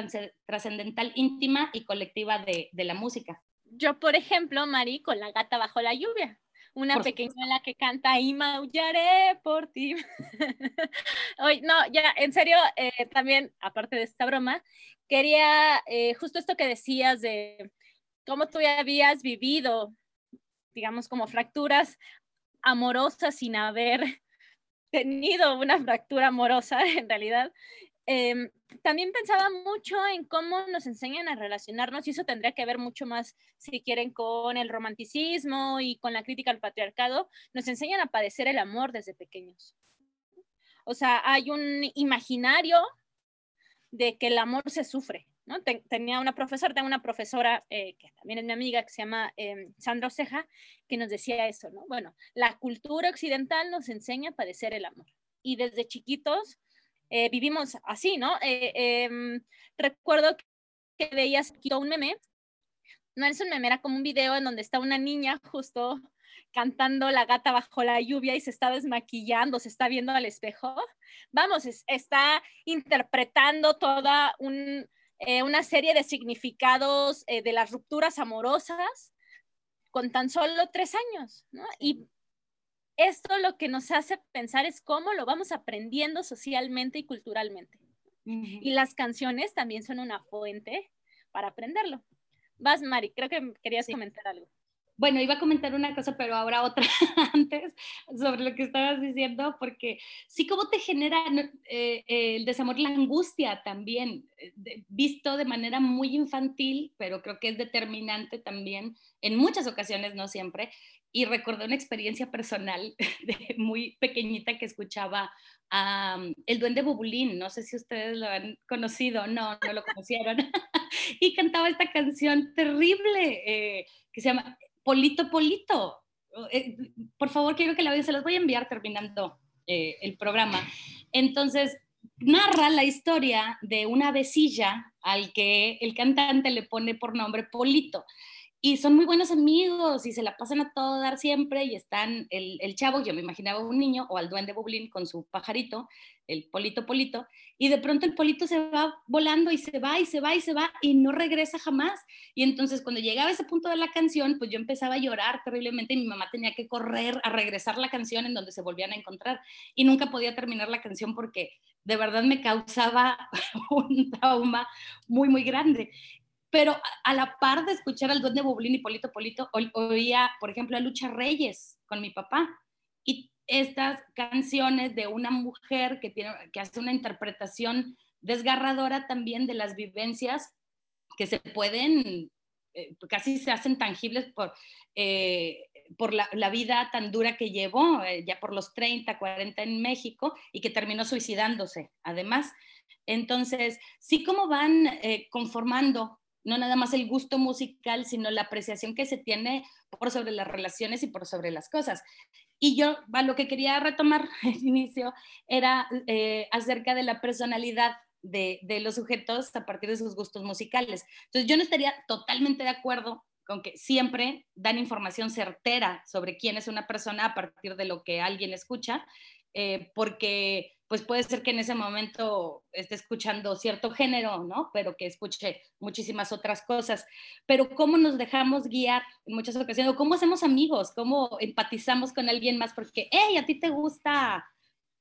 trascendental, íntima y colectiva de, la música. Yo, por ejemplo, Mari, con la gata bajo la lluvia una pequeña la que canta y maullaré por ti. Hoy, no, ya, en serio, eh, también, aparte de esta broma, quería eh, justo esto que decías de cómo tú habías vivido, digamos, como fracturas amorosas sin haber tenido una fractura amorosa en realidad. Em, también pensaba mucho en cómo nos enseñan a relacionarnos y eso tendría que ver mucho más, si quieren, con el romanticismo y con la crítica al patriarcado. Nos enseñan a padecer el amor desde pequeños. O sea, hay un imaginario de que el amor se sufre. ¿no? tenía una profesora, tengo una profesora eh, que también es mi amiga, que se llama eh, Sandra Oceja, que nos decía eso, ¿no? Bueno, la cultura occidental nos enseña a padecer el amor. Y desde chiquitos eh, vivimos así, ¿no? Em, recuerdo que veías un meme, no es un meme, era como un video en donde está una niña justo cantando La gata bajo la lluvia y se está desmaquillando, se está viendo al espejo. Vamos, está interpretando toda eh, una serie de significados eh, de las rupturas amorosas con tan solo tres años, ¿no? Y esto lo que nos hace pensar es cómo lo vamos aprendiendo socialmente y culturalmente. Y las canciones también son una fuente para aprenderlo. Vas, Mari, creo que querías comentar algo bueno, iba a comentar una cosa, pero ahora otra antes sobre lo que estabas diciendo, porque sí, cómo te genera eh, el desamor, la angustia también, eh, visto de manera muy infantil, pero creo que es determinante también en muchas ocasiones, no siempre. Y recordé una experiencia personal de muy pequeñita que escuchaba a mm, El Duende Bubulín, no sé si ustedes lo han conocido, no, no lo conocieron, y cantaba esta canción terrible eh, que se llama Polito Polito. Eh, por favor, quiero que la vean, se los voy a enviar terminando eh, el programa. Entonces, narra la historia de una vecilla al que el cantante le pone por nombre Polito y son muy buenos amigos y se la pasan a todo dar siempre y están el, el, chavo, yo me imaginaba un niño o al duende Bublín con su pajarito, el polito polito, y de pronto el polito se va volando y se va y se va y se va y no regresa jamás. Y entonces cuando llegaba ese punto de la canción, pues yo empezaba a llorar terriblemente y mi mamá tenía que correr a regresar la canción en donde se volvían a encontrar y nunca podía terminar la canción porque de verdad me causaba un trauma muy, muy grande pero a la par de escuchar al Duende Boblín y Polito Polito, oía, por ejemplo, a Lucha Reyes con mi papá. Y estas canciones de una mujer que, tiene, que hace una interpretación desgarradora también de las vivencias que se pueden, eh, casi se hacen tangibles por, eh, por la, vida tan dura que llevó, eh, ya por los 30, 40 en México, y que terminó suicidándose, además. Entonces, sí como van conformando no nada más el gusto musical, sino la apreciación que se tiene por sobre las relaciones y por sobre las cosas. Y yo lo que quería retomar al inicio era eh, acerca de la personalidad de, de, los sujetos a partir de sus gustos musicales. Entonces yo no estaría totalmente de acuerdo con que siempre dan información certera sobre quién es una persona a partir de lo que alguien escucha. eh, porque pues puede ser que en ese momento esté escuchando cierto género, ¿no? Pero que escuche muchísimas otras cosas. Pero cómo nos dejamos guiar en muchas ocasiones, cómo hacemos amigos, cómo empatizamos con alguien más, porque, hey, a ti te gusta,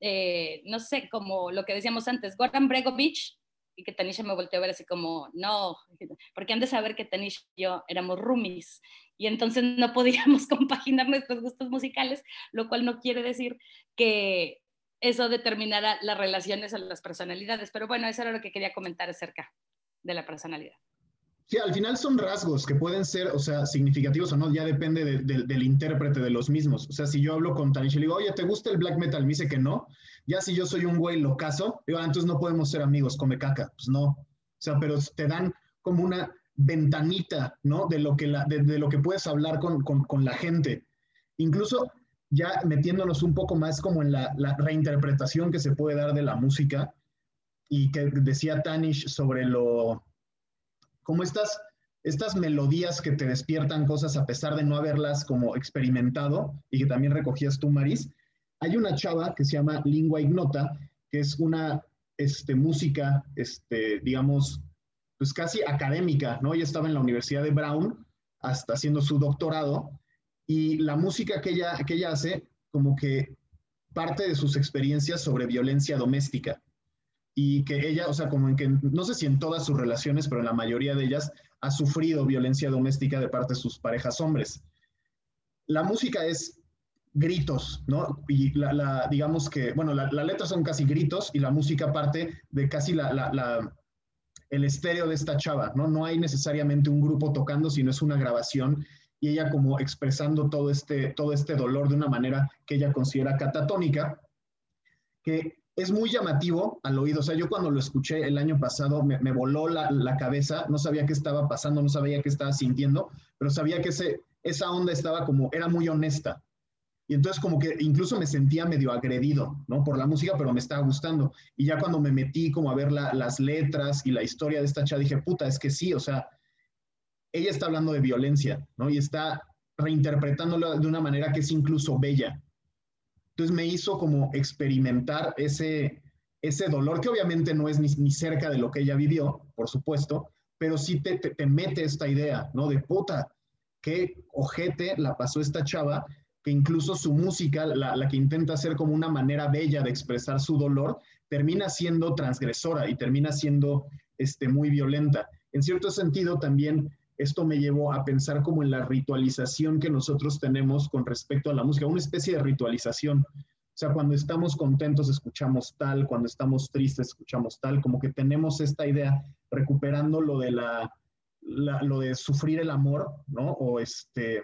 eh, no sé, como lo que decíamos antes, Goran Bregovic, y que Tanisha me volteó a ver así como, no, porque han de saber que Tanisha y yo éramos roomies y entonces no podíamos compaginar nuestros gustos musicales, lo cual no quiere decir que eso determinara las relaciones o las personalidades. Pero bueno, eso era lo que quería comentar acerca de la personalidad. Sí, al final son rasgos que pueden ser, o sea, significativos o no, ya depende del intérprete de los mismos. O sea, si yo hablo con Tanisha y le digo, oye, ¿te gusta el black metal? Me dice que no. Ya si yo soy un güey locazo, digo, ah, entonces no podemos ser amigos, come caca. Pues no. O sea, pero te dan como una ventanita, ¿no? De lo que, la, de, lo que puedes hablar con, con, con la gente. Incluso ya metiéndonos un poco más como en la, reinterpretación que se puede dar de la música y que decía Tanish sobre lo, como estas, estas melodías que te despiertan cosas a pesar de no haberlas como experimentado y que también recogías tú, Maris. Hay una chava que se llama Lingua Ignota, que es una este, música, este, digamos, pues casi académica, ¿no? Ella estaba en la Universidad de Brown hasta haciendo su doctorado y la música que ella, que ella hace como que parte de sus experiencias sobre violencia doméstica y que ella, o sea, como en que, no sé si en todas sus relaciones, pero en la mayoría de ellas, ha sufrido violencia doméstica de parte de sus parejas hombres. La música es gritos, ¿no? Y la, digamos que, bueno, la, la letra son casi gritos y la música parte de casi la, la, el estéreo de esta chava, ¿no? No hay necesariamente un grupo tocando, sino es una grabación y ella como expresando todo este, todo este dolor de una manera que ella considera catatónica, que es muy llamativo al oído. O sea, yo cuando lo escuché el año pasado me, voló la, la, cabeza, no sabía qué estaba pasando, no sabía qué estaba sintiendo, pero sabía que ese, esa onda estaba como, era muy honesta. Y entonces como que incluso me sentía medio agredido, ¿no? Por la música, pero me estaba gustando. Y ya cuando me metí como a ver las letras y la historia de esta chava, dije, puta, es que sí, o sea, ella está hablando de violencia, ¿no? Y está reinterpretándolo de una manera que es incluso bella. Entonces me hizo como experimentar ese, ese dolor, que obviamente no es ni, cerca de lo que ella vivió, por supuesto, pero sí te, te, mete esta idea, ¿no? De puta, qué ojete la pasó esta chava, que incluso su música, la, la, que intenta hacer como una manera bella de expresar su dolor, termina siendo transgresora y termina siendo este, muy violenta. En cierto sentido, también esto me llevó a pensar como en la ritualización que nosotros tenemos con respecto a la música, una especie de ritualización. O sea, cuando estamos contentos escuchamos tal, cuando estamos tristes escuchamos tal, como que tenemos esta idea recuperando lo de la, lo de sufrir el amor, ¿no? O este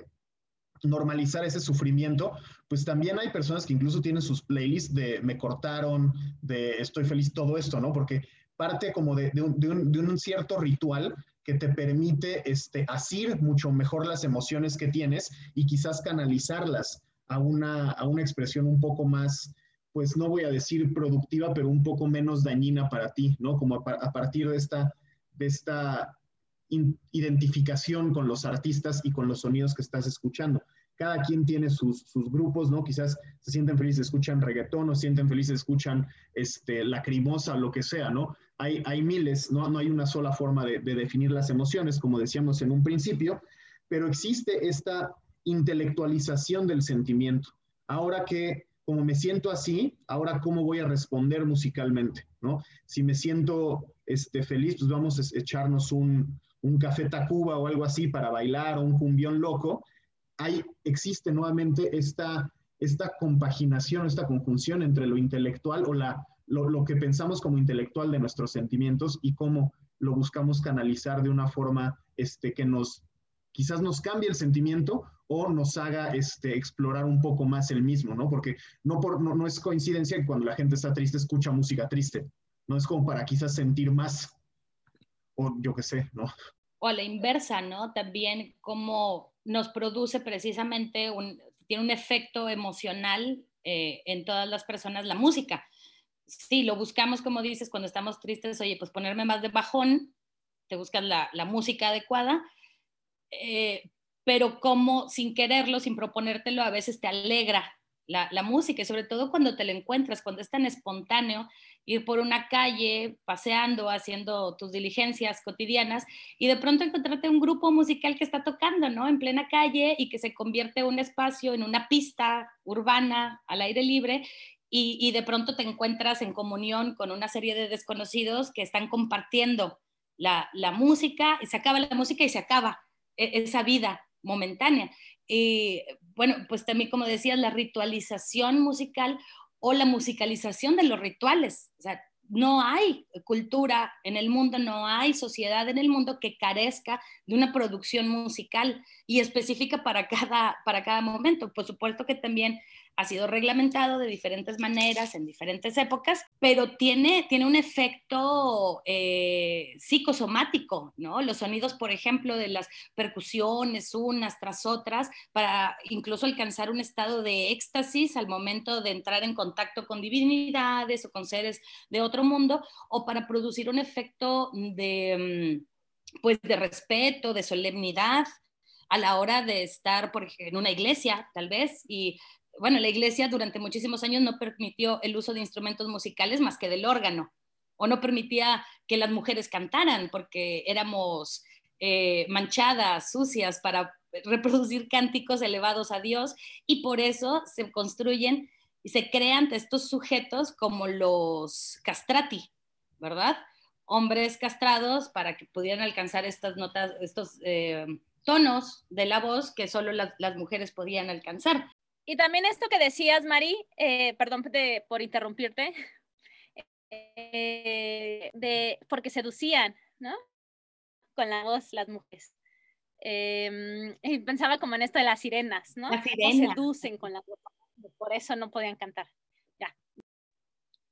normalizar ese sufrimiento, pues también hay personas que incluso tienen sus playlists de me cortaron, de estoy feliz, todo esto, ¿no? Porque parte como de, de un cierto ritual que te permite este, asir mucho mejor las emociones que tienes y quizás canalizarlas a una, a una expresión un poco más, pues no voy a decir productiva, pero un poco menos dañina para ti, ¿no? Como a, partir de esta, de esta identificación con los artistas y con los sonidos que estás escuchando. Cada quien tiene sus, sus, grupos, ¿no? Quizás se sienten felices, escuchan reggaetón, o sienten felices, escuchan este, lacrimosa, lo que sea, ¿no? Hay, miles, ¿no? no hay una sola forma de, definir las emociones, como decíamos en un principio, pero existe esta intelectualización del sentimiento. Ahora que como me siento así, ahora cómo voy a responder musicalmente, ¿no? Si me siento este, feliz, pues vamos a echarnos un, un café tacuba o algo así para bailar o un cumbión loco. Ahí existe nuevamente esta, esta compaginación, esta conjunción entre lo intelectual o la lo, que pensamos como intelectual de nuestros sentimientos y cómo lo buscamos canalizar de una forma este, que nos, quizás nos cambie el sentimiento o nos haga este, explorar un poco más el mismo, ¿no? Porque no, por, no, es coincidencia que cuando la gente está triste escucha música triste, no es como para quizás sentir más, o yo qué sé, ¿no? O a la inversa, ¿no? También como nos produce precisamente un, tiene un efecto emocional eh, en todas las personas la música sí, lo buscamos, como dices, cuando estamos tristes, oye, pues ponerme más de bajón, te buscas la, música adecuada, eh, pero como sin quererlo, sin proponértelo, a veces te alegra la, la, música y sobre todo cuando te la encuentras, cuando es tan espontáneo ir por una calle, paseando, haciendo tus diligencias cotidianas y de pronto encontrarte un grupo musical que está tocando, ¿no? En plena calle y que se convierte un espacio en una pista urbana al aire libre y, de pronto te encuentras en comunión con una serie de desconocidos que están compartiendo la, la música y se acaba la música y se acaba e, esa vida momentánea. Y bueno, pues también como decías, la ritualización musical o la musicalización de los rituales. O sea, no hay cultura en el mundo, no hay sociedad en el mundo que carezca de una producción musical y específica para cada, para cada momento. Por supuesto que también ha sido reglamentado de diferentes maneras en diferentes épocas, pero tiene, tiene un efecto eh, psicosomático, ¿no? Los sonidos, por ejemplo, de las percusiones unas tras otras, para incluso alcanzar un estado de éxtasis al momento de entrar en contacto con divinidades o con seres de otro mundo, o para producir un efecto de, mm, pues, de respeto, de solemnidad, a la hora de estar por ejemplo, en una iglesia, tal vez, y bueno, la iglesia durante muchísimos años no permitió el uso de instrumentos musicales más que del órgano, o no permitía que las mujeres cantaran porque éramos eh, manchadas, sucias para reproducir cánticos elevados a Dios, y por eso se construyen y se crean estos sujetos como los castrati, ¿verdad? Hombres castrados para que pudieran alcanzar estas notas, estos eh, tonos de la voz que solo las, las mujeres podían alcanzar. Y también esto que decías, Mari, eh, perdón por interrumpirte, eh, de, porque seducían, ¿no? Con la voz las mujeres. Em, y pensaba como en esto de las sirenas, ¿no? Las sirenas. seducen con la voz, por eso no podían cantar. Ya.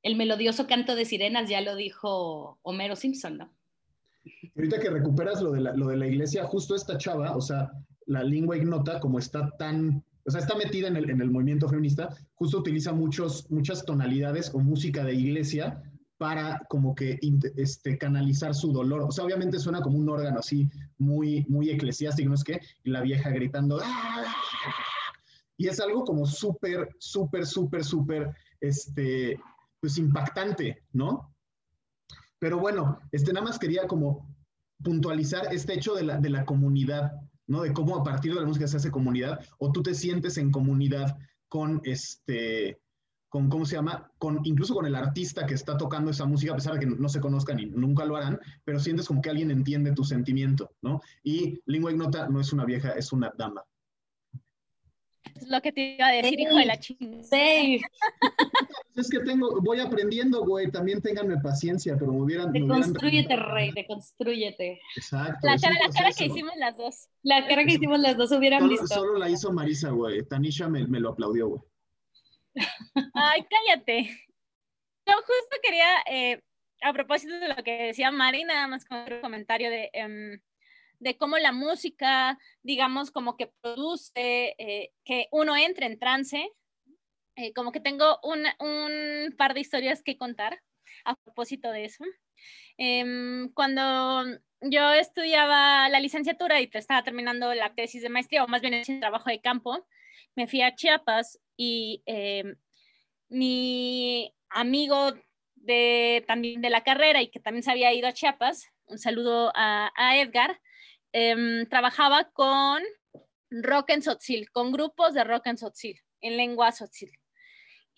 El melodioso canto de sirenas ya lo dijo Homero Simpson, ¿no? Ahorita que recuperas lo de la, lo de la iglesia, justo esta chava, o sea, la lengua ignota, como está tan o sea, está metida en el, en el movimiento feminista, justo utiliza muchos, muchas tonalidades o música de iglesia para como que este, canalizar su dolor. O sea, obviamente suena como un órgano así muy, muy eclesiástico, ¿no es qué? Y la vieja gritando, ¡Ah! y es algo como súper, súper, súper, súper, este, pues impactante, ¿no? Pero bueno, este, nada más quería como puntualizar este hecho de la, de la comunidad, ¿no? De cómo a partir de la música se hace comunidad, o tú te sientes en comunidad con este, con, ¿cómo se llama? Con, incluso con el artista que está tocando esa música, a pesar de que no se conozcan y nunca lo harán, pero sientes como que alguien entiende tu sentimiento, ¿no? Y Lingua Ignota no es una vieja, es una dama. Es lo que te iba a decir, hijo de la chingada. Sí. es que tengo, voy aprendiendo, güey, también ténganme paciencia, pero me hubieran... Deconstrúyete, rey, deconstrúyete. Exacto. La cara, la cara que hicimos las dos. La cara que hicimos las dos hubieran solo, visto. Solo la hizo Marisa, güey. Tanisha me, me, lo aplaudió, güey. Ay, cállate. Yo justo quería, eh, a propósito de lo que decía Mari, nada más con otro comentario de... Um, de cómo la música, digamos, como que produce eh, que uno entre en trance. Eh, como que tengo un, par de historias que contar a propósito de eso. Eh, cuando yo estudiaba la licenciatura y estaba terminando la tesis de maestría, o más bien el trabajo de campo, me fui a Chiapas y em, mi amigo de, también de la carrera y que también se había ido a Chiapas, un saludo a, Edgar, eh, trabajaba con rock en Sotzil, con grupos de rock en Sotzil, en lengua Sotzil.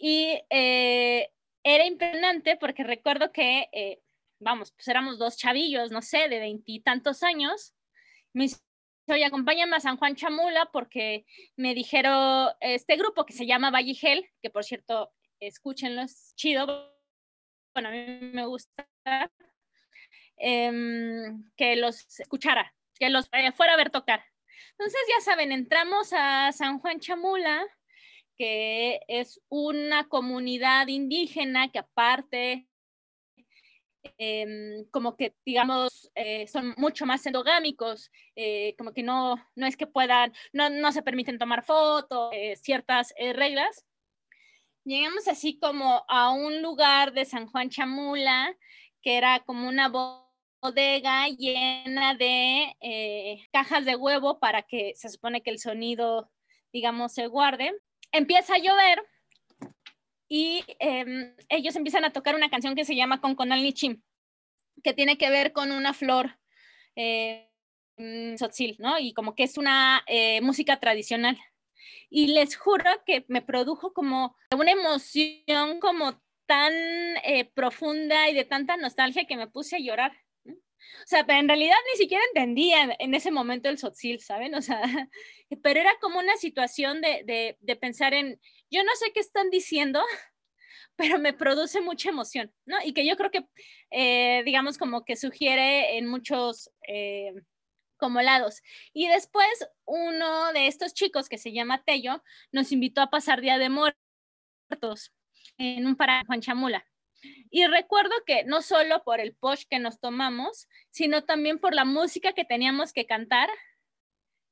Y eh, era impresionante porque recuerdo que, eh, vamos, pues éramos dos chavillos, no sé, de veintitantos años. Me dice, oye, acompáñame a San Juan Chamula porque me dijeron este grupo que se llama Valligel, que por cierto, escúchenlo, es chido. Bueno, a mí me gusta eh, que los escuchara que los fuera a ver tocar. Entonces, ya saben, entramos a San Juan Chamula, que es una comunidad indígena que aparte, eh, como que, digamos, eh, son mucho más endogámicos, eh, como que no, no es que puedan, no, no se permiten tomar fotos, eh, ciertas reglas. Llegamos así como a un lugar de San Juan Chamula, que era como una bodega llena de cajas de huevo para que se supone que el sonido, digamos, se guarde. Empieza a llover y em, ellos empiezan a tocar una canción que se llama Con Conal Nichim, que tiene que ver con una flor eh, ¿no? Y como que es una eh, música tradicional. Y les juro que me produjo como una emoción como tan eh, profunda y de tanta nostalgia que me puse a llorar. O sea, pero en realidad ni siquiera entendía en ese momento el sotzil, ¿saben? O sea, pero era como una situación de, de, pensar en, yo no sé qué están diciendo, pero me produce mucha emoción, ¿no? Y que yo creo que, eh, digamos, como que sugiere en muchos eh, como lados. Y después uno de estos chicos que se llama Tello nos invitó a pasar Día de Muertos en un para Juan Chamula. Y recuerdo que no solo por el posh que nos tomamos, sino también por la música que teníamos que cantar,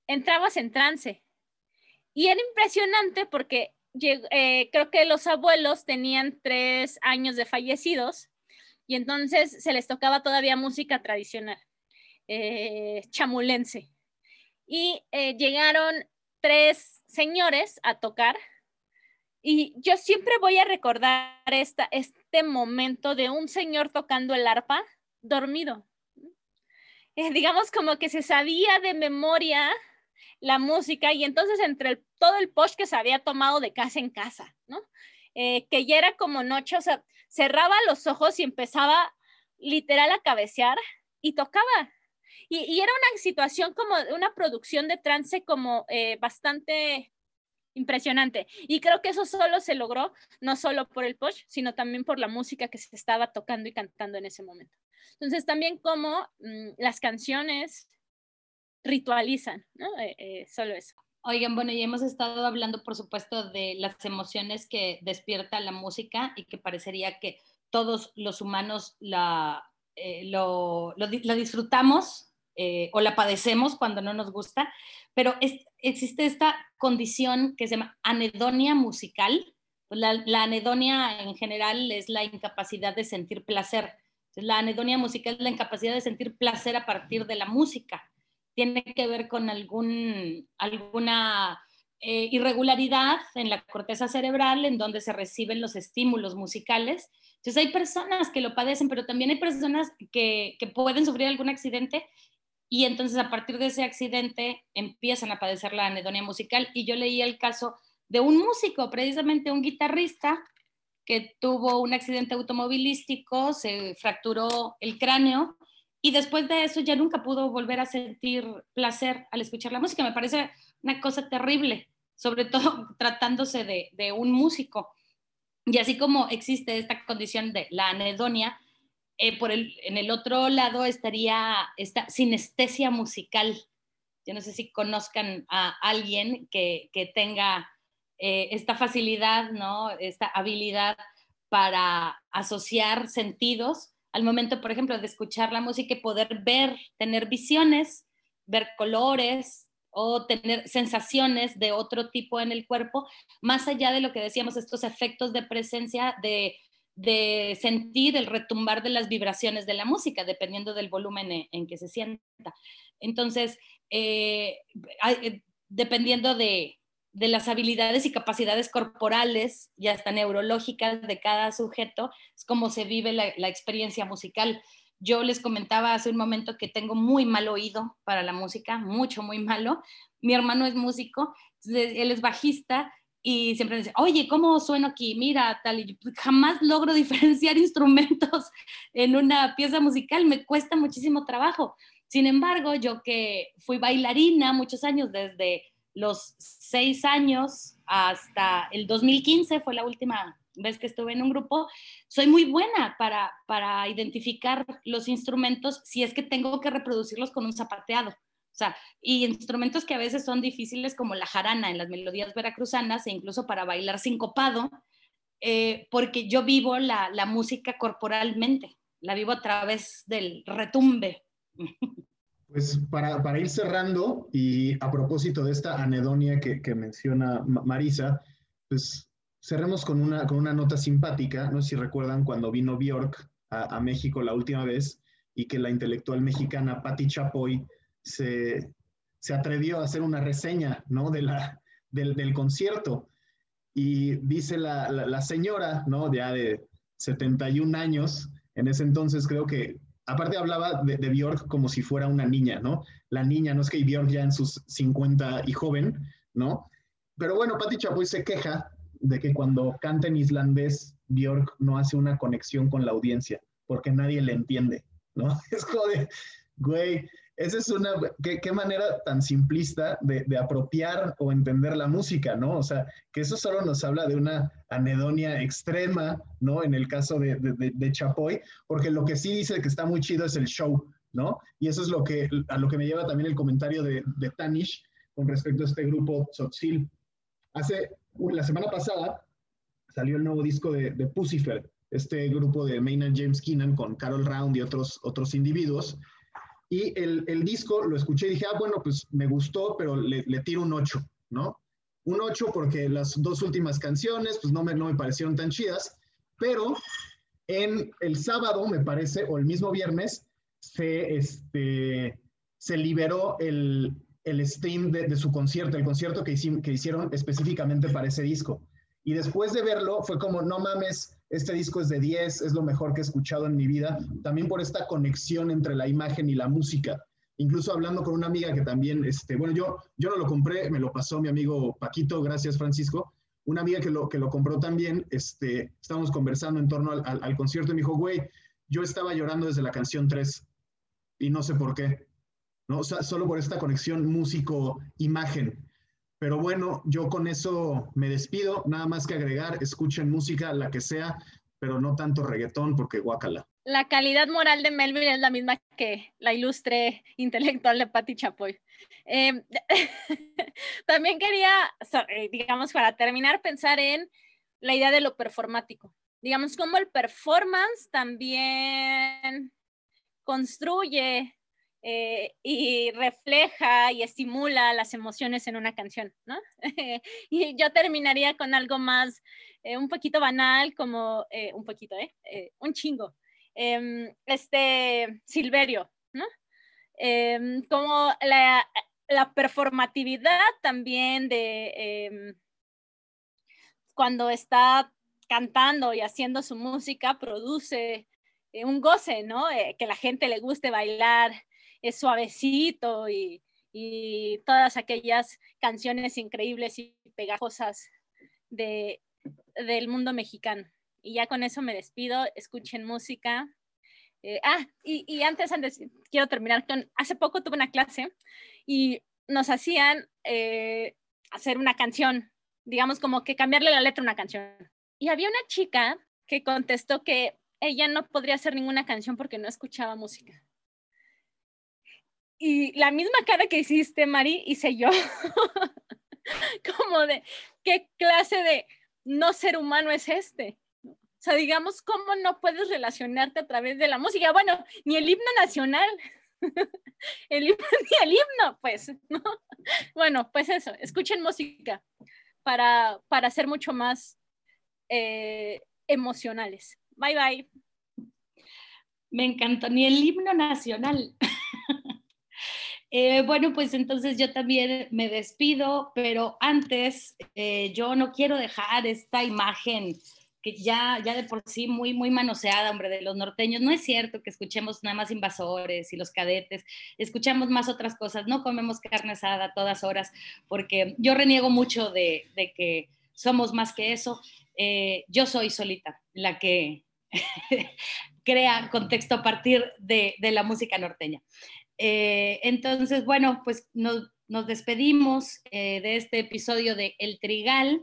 entrabas en trance. Y era impresionante porque eh, creo que los abuelos tenían tres años de fallecidos y entonces se les tocaba todavía música tradicional, eh, chamulense. Y eh, llegaron tres señores a tocar y yo siempre voy a recordar esta, este momento de un señor tocando el arpa dormido. Eh, digamos como que se sabía de memoria la música y entonces entre todo el post que se había tomado de casa en casa, ¿no? Eh, que ya era como noche, o sea, cerraba los ojos y empezaba literal a cabecear y tocaba. Y, era una situación como una producción de trance como eh, bastante impresionante. Y creo que eso solo se logró, no solo por el push, sino también por la música que se estaba tocando y cantando en ese momento. Entonces, también como mm, las canciones ritualizan, ¿no? Eh, eh, solo eso. Oigan, bueno, y hemos estado hablando, por supuesto, de las emociones que despierta la música y que parecería que todos los humanos la, eh, lo, lo, disfrutamos o la padecemos cuando no nos gusta, pero es, existe esta condición que se llama anedonia musical. La, anedonia en general es la incapacidad de sentir placer. La anedonia musical es la incapacidad de sentir placer a partir de la música. Tiene que ver con algún, alguna eh, irregularidad en la corteza cerebral en donde se reciben los estímulos musicales. Entonces hay personas que lo padecen, pero también hay personas que pueden sufrir algún accidente y entonces a partir de ese accidente empiezan a padecer la anedonia musical y yo leí el caso de un músico, precisamente un guitarrista que tuvo un accidente automovilístico, se fracturó el cráneo y después de eso ya nunca pudo volver a sentir placer al escuchar la música. Me parece una cosa terrible, sobre todo tratándose de, de un músico. Y así como existe esta condición de la anedonia, eh, por el, en el otro lado estaría esta sinestesia musical. Yo no sé si conozcan a alguien que, que tenga eh, esta facilidad, ¿no? esta habilidad para asociar sentidos al momento, por ejemplo, de escuchar la música y poder ver, tener visiones, ver colores o tener sensaciones de otro tipo en el cuerpo, más allá de lo que decíamos, estos efectos de presencia de de sentir el retumbar de las vibraciones de la música, dependiendo del volumen e, en, que se sienta. Entonces, eh, eh, dependiendo de, las habilidades y capacidades corporales y hasta neurológicas de cada sujeto, es como se vive la, la experiencia musical. Yo les comentaba hace un momento que tengo muy mal oído para la música, mucho, muy malo. Mi hermano es músico, él es bajista y siempre dice, oye, ¿cómo sueno aquí? Mira, tal, y jamás logro diferenciar instrumentos en una pieza musical, me cuesta muchísimo trabajo. Sin embargo, yo que fui bailarina muchos años, desde los seis años hasta el 2015, fue la última vez que estuve en un grupo, soy muy buena para, para identificar los instrumentos si es que tengo que reproducirlos con un zapateado. O sea, y instrumentos que a veces son difíciles como la jarana en las melodías veracruzanas e incluso para bailar sincopado, eh, porque yo vivo la, la, música corporalmente, la vivo a través del retumbe. Pues para, para ir cerrando y a propósito de esta anedonia que, que menciona Marisa, pues cerremos con una, con una nota simpática. No sé si recuerdan cuando vino Bjork a, a México la última vez y que la intelectual mexicana Patti Chapoy se, atrevió a hacer una reseña ¿no? de la, del, concierto. y dice la, señora, ¿no? Ya de 71 años, en ese entonces creo que, aparte hablaba de, de, Bjork como si fuera una niña, ¿no? La niña, no es que Bjork ya en sus 50 y joven, ¿no? Pero bueno, Patti Chapoy se queja de que cuando canta en islandés, Bjork no hace una conexión con la audiencia, porque nadie le entiende, ¿no? Es como güey, esa es una, qué, manera tan simplista de, apropiar o entender la música, ¿no? O sea, que eso solo nos habla de una anedonia extrema, ¿no? En el caso de, de, Chapoy, porque lo que sí dice que está muy chido es el show, ¿no? Y eso es lo que, a lo que me lleva también el comentario de, Tanish con respecto a este grupo Tzotzil. Hace, la semana pasada salió el nuevo disco de, de Pucifer, este grupo de Maynard James Keenan con Carol Round y otros, otros individuos, y el, el, disco lo escuché y dije, ah, bueno, pues me gustó, pero le, le tiro un 8, ¿no? Un 8 porque las dos últimas canciones, pues no me, no me parecieron tan chidas, pero en el sábado, me parece, o el mismo viernes, se, este, se liberó el, el stream de, de, su concierto, el concierto que, que hicieron específicamente para ese disco. Y después de verlo, fue como, no mames, este disco es de 10, es lo mejor que he escuchado en mi vida, también por esta conexión entre la imagen y la música. Incluso hablando con una amiga que también, este, bueno, yo, yo no lo compré, me lo pasó mi amigo Paquito, gracias Francisco, una amiga que lo, que lo compró también, este, estábamos conversando en torno al, concierto y me dijo, güey, yo estaba llorando desde la canción 3 y no sé por qué, ¿no? O sea, solo por esta conexión músico-imagen. Pero bueno, yo con eso me despido. Nada más que agregar, escuchen música, la que sea, pero no tanto reggaetón porque guácala. La calidad moral de Melvin es la misma que la ilustre intelectual de Patti Chapoy. Em, también quería, eh, digamos, para terminar, pensar en la idea de lo performático. Digamos, cómo el performance también construye eh, y refleja y estimula las emociones en una canción, ¿no? y yo terminaría con algo más, eh, un poquito banal, como eh, un poquito, ¿eh? un chingo. Em, este Silverio, ¿no? Em, como la, la, performatividad también de em, cuando está cantando y haciendo su música, produce un goce, ¿no? que la gente le guste bailar, es suavecito y, todas aquellas canciones increíbles y pegajosas de, del mundo mexicano. Y ya con eso me despido, escuchen música. Eh, ah, y, antes, antes, quiero terminar con, hace poco tuve una clase y nos hacían eh, hacer una canción, digamos como que cambiarle la letra a una canción. Y había una chica que contestó que ella no podría hacer ninguna canción porque no escuchaba música y la misma cara que hiciste, Mari, hice yo. Como de, ¿qué clase de no ser humano es este? O sea, digamos, ¿cómo no puedes relacionarte a través de la música? Bueno, ni el himno nacional, el himno, ni el himno, pues, ¿no? Bueno, pues eso, escuchen música para, para ser mucho más eh, emocionales. Bye, bye. Me encantó, ni el himno nacional. Eh, bueno, pues entonces yo también me despido, pero antes eh, yo no quiero dejar esta imagen que ya, ya de por sí muy, muy manoseada, hombre, de los norteños. No es cierto que escuchemos nada más invasores y los cadetes, escuchamos más otras cosas, no comemos carne asada a todas horas, porque yo reniego mucho de, que somos más que eso. Eh, yo soy solita la que crea contexto a partir de, de la música norteña. Eh, entonces, bueno, pues nos, despedimos eh, de este episodio de El Trigal.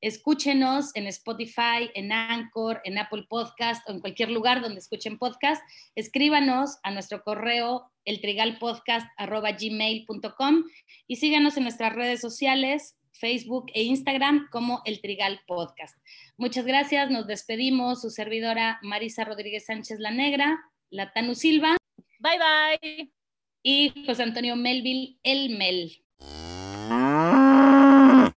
Escúchenos en Spotify, en Anchor, en Apple Podcast o en cualquier lugar donde escuchen podcast. Escríbanos a nuestro correo eltrigalpodcast.gmail.com y síganos en nuestras redes sociales, Facebook e Instagram como El Trigal Podcast. Muchas gracias, nos despedimos. Su servidora Marisa Rodríguez Sánchez La Negra, Latanu Silva. Bye bye y José Antonio Melville El Mel.